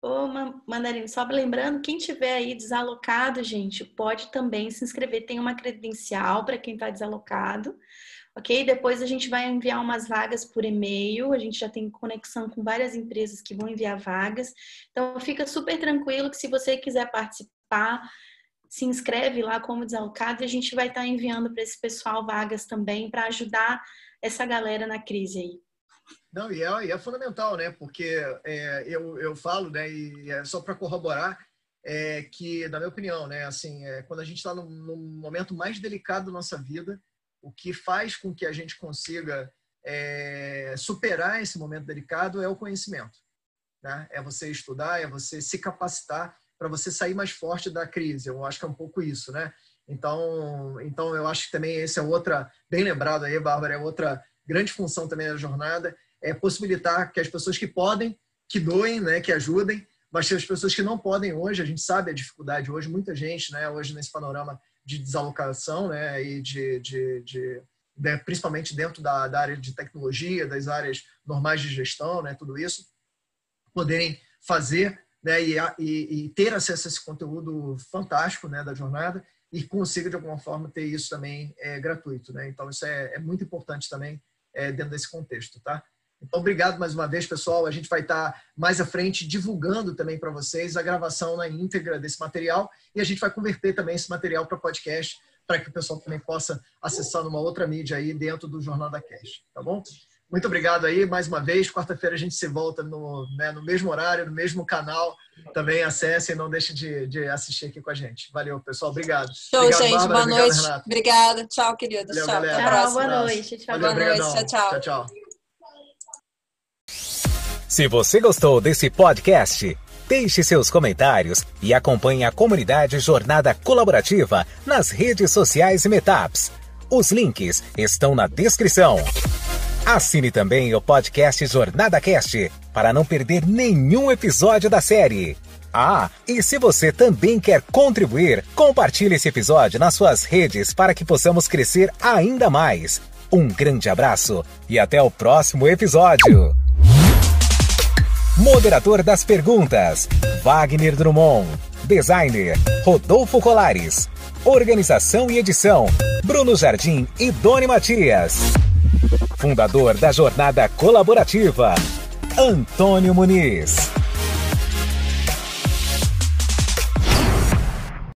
Ô, Mandarino, só lembrando, quem tiver aí desalocado, gente, pode também se inscrever. Tem uma credencial para quem está desalocado, ok? Depois a gente vai enviar umas vagas por e-mail. A gente já tem conexão com várias empresas que vão enviar vagas. Então, fica super tranquilo que se você quiser participar, se inscreve lá como desalocado e a gente vai estar tá enviando para esse pessoal vagas também para ajudar essa galera na crise aí. Não, e é, e é fundamental, né? Porque é, eu, eu falo, né? E é só para corroborar, é, que, na minha opinião, né? Assim, é, quando a gente está num, num, momento mais delicado da nossa vida, o que faz com que a gente consiga é, superar esse momento delicado é o conhecimento. Né? É você estudar, é você se capacitar para você sair mais forte da crise. Eu acho que é um pouco isso, né? Então, então eu acho que também essa é outra, bem lembrado aí, Bárbara, é outra grande função também da jornada, é possibilitar que as pessoas que podem, que doem, né, que ajudem, mas as pessoas que não podem hoje, a gente sabe a dificuldade hoje, muita gente, né, hoje nesse panorama de desalocação, né, e de, de, de, de principalmente dentro da, da, área de tecnologia, das áreas normais de gestão, né, tudo isso, poderem fazer, né, e, e, e ter acesso a esse conteúdo fantástico, né, da jornada e consiga de alguma forma ter isso também é, gratuito, né? Então isso é, é muito importante também é, dentro desse contexto, tá? Então, obrigado mais uma vez, pessoal. A gente vai estar mais à frente divulgando também para vocês a gravação na íntegra desse material e a gente vai converter também esse material para podcast para que o pessoal também possa acessar numa outra mídia aí dentro do Jornal da Cash, tá bom? Muito obrigado aí mais uma vez. Quarta-feira a gente se volta no, né, no mesmo horário, no mesmo canal. Também acesse e não deixe de, de, assistir aqui com a gente. Valeu, pessoal. Obrigado. Show, obrigado, gente. Bárbara. Boa noite. Obrigado, Obrigada. Tchau, queridos. Valeu, tchau. Galera. Até a próxima. Boa noite. Tchau. Valeu, boa noite. Tchau, tchau. tchau, tchau. Se você gostou desse podcast, deixe seus comentários e acompanhe a comunidade Jornada Colaborativa nas redes sociais e Metaps. Os links estão na descrição. Assine também o podcast Jornada Cast para não perder nenhum episódio da série. Ah, e se você também quer contribuir, compartilhe esse episódio nas suas redes para que possamos crescer ainda mais. Um grande abraço e até o próximo episódio. Moderador das perguntas: Wagner Drummond. Designer: Rodolfo Colares. Organização e edição: Bruno Jardim e Doni Matias. Fundador da Jornada Colaborativa: Antônio Muniz.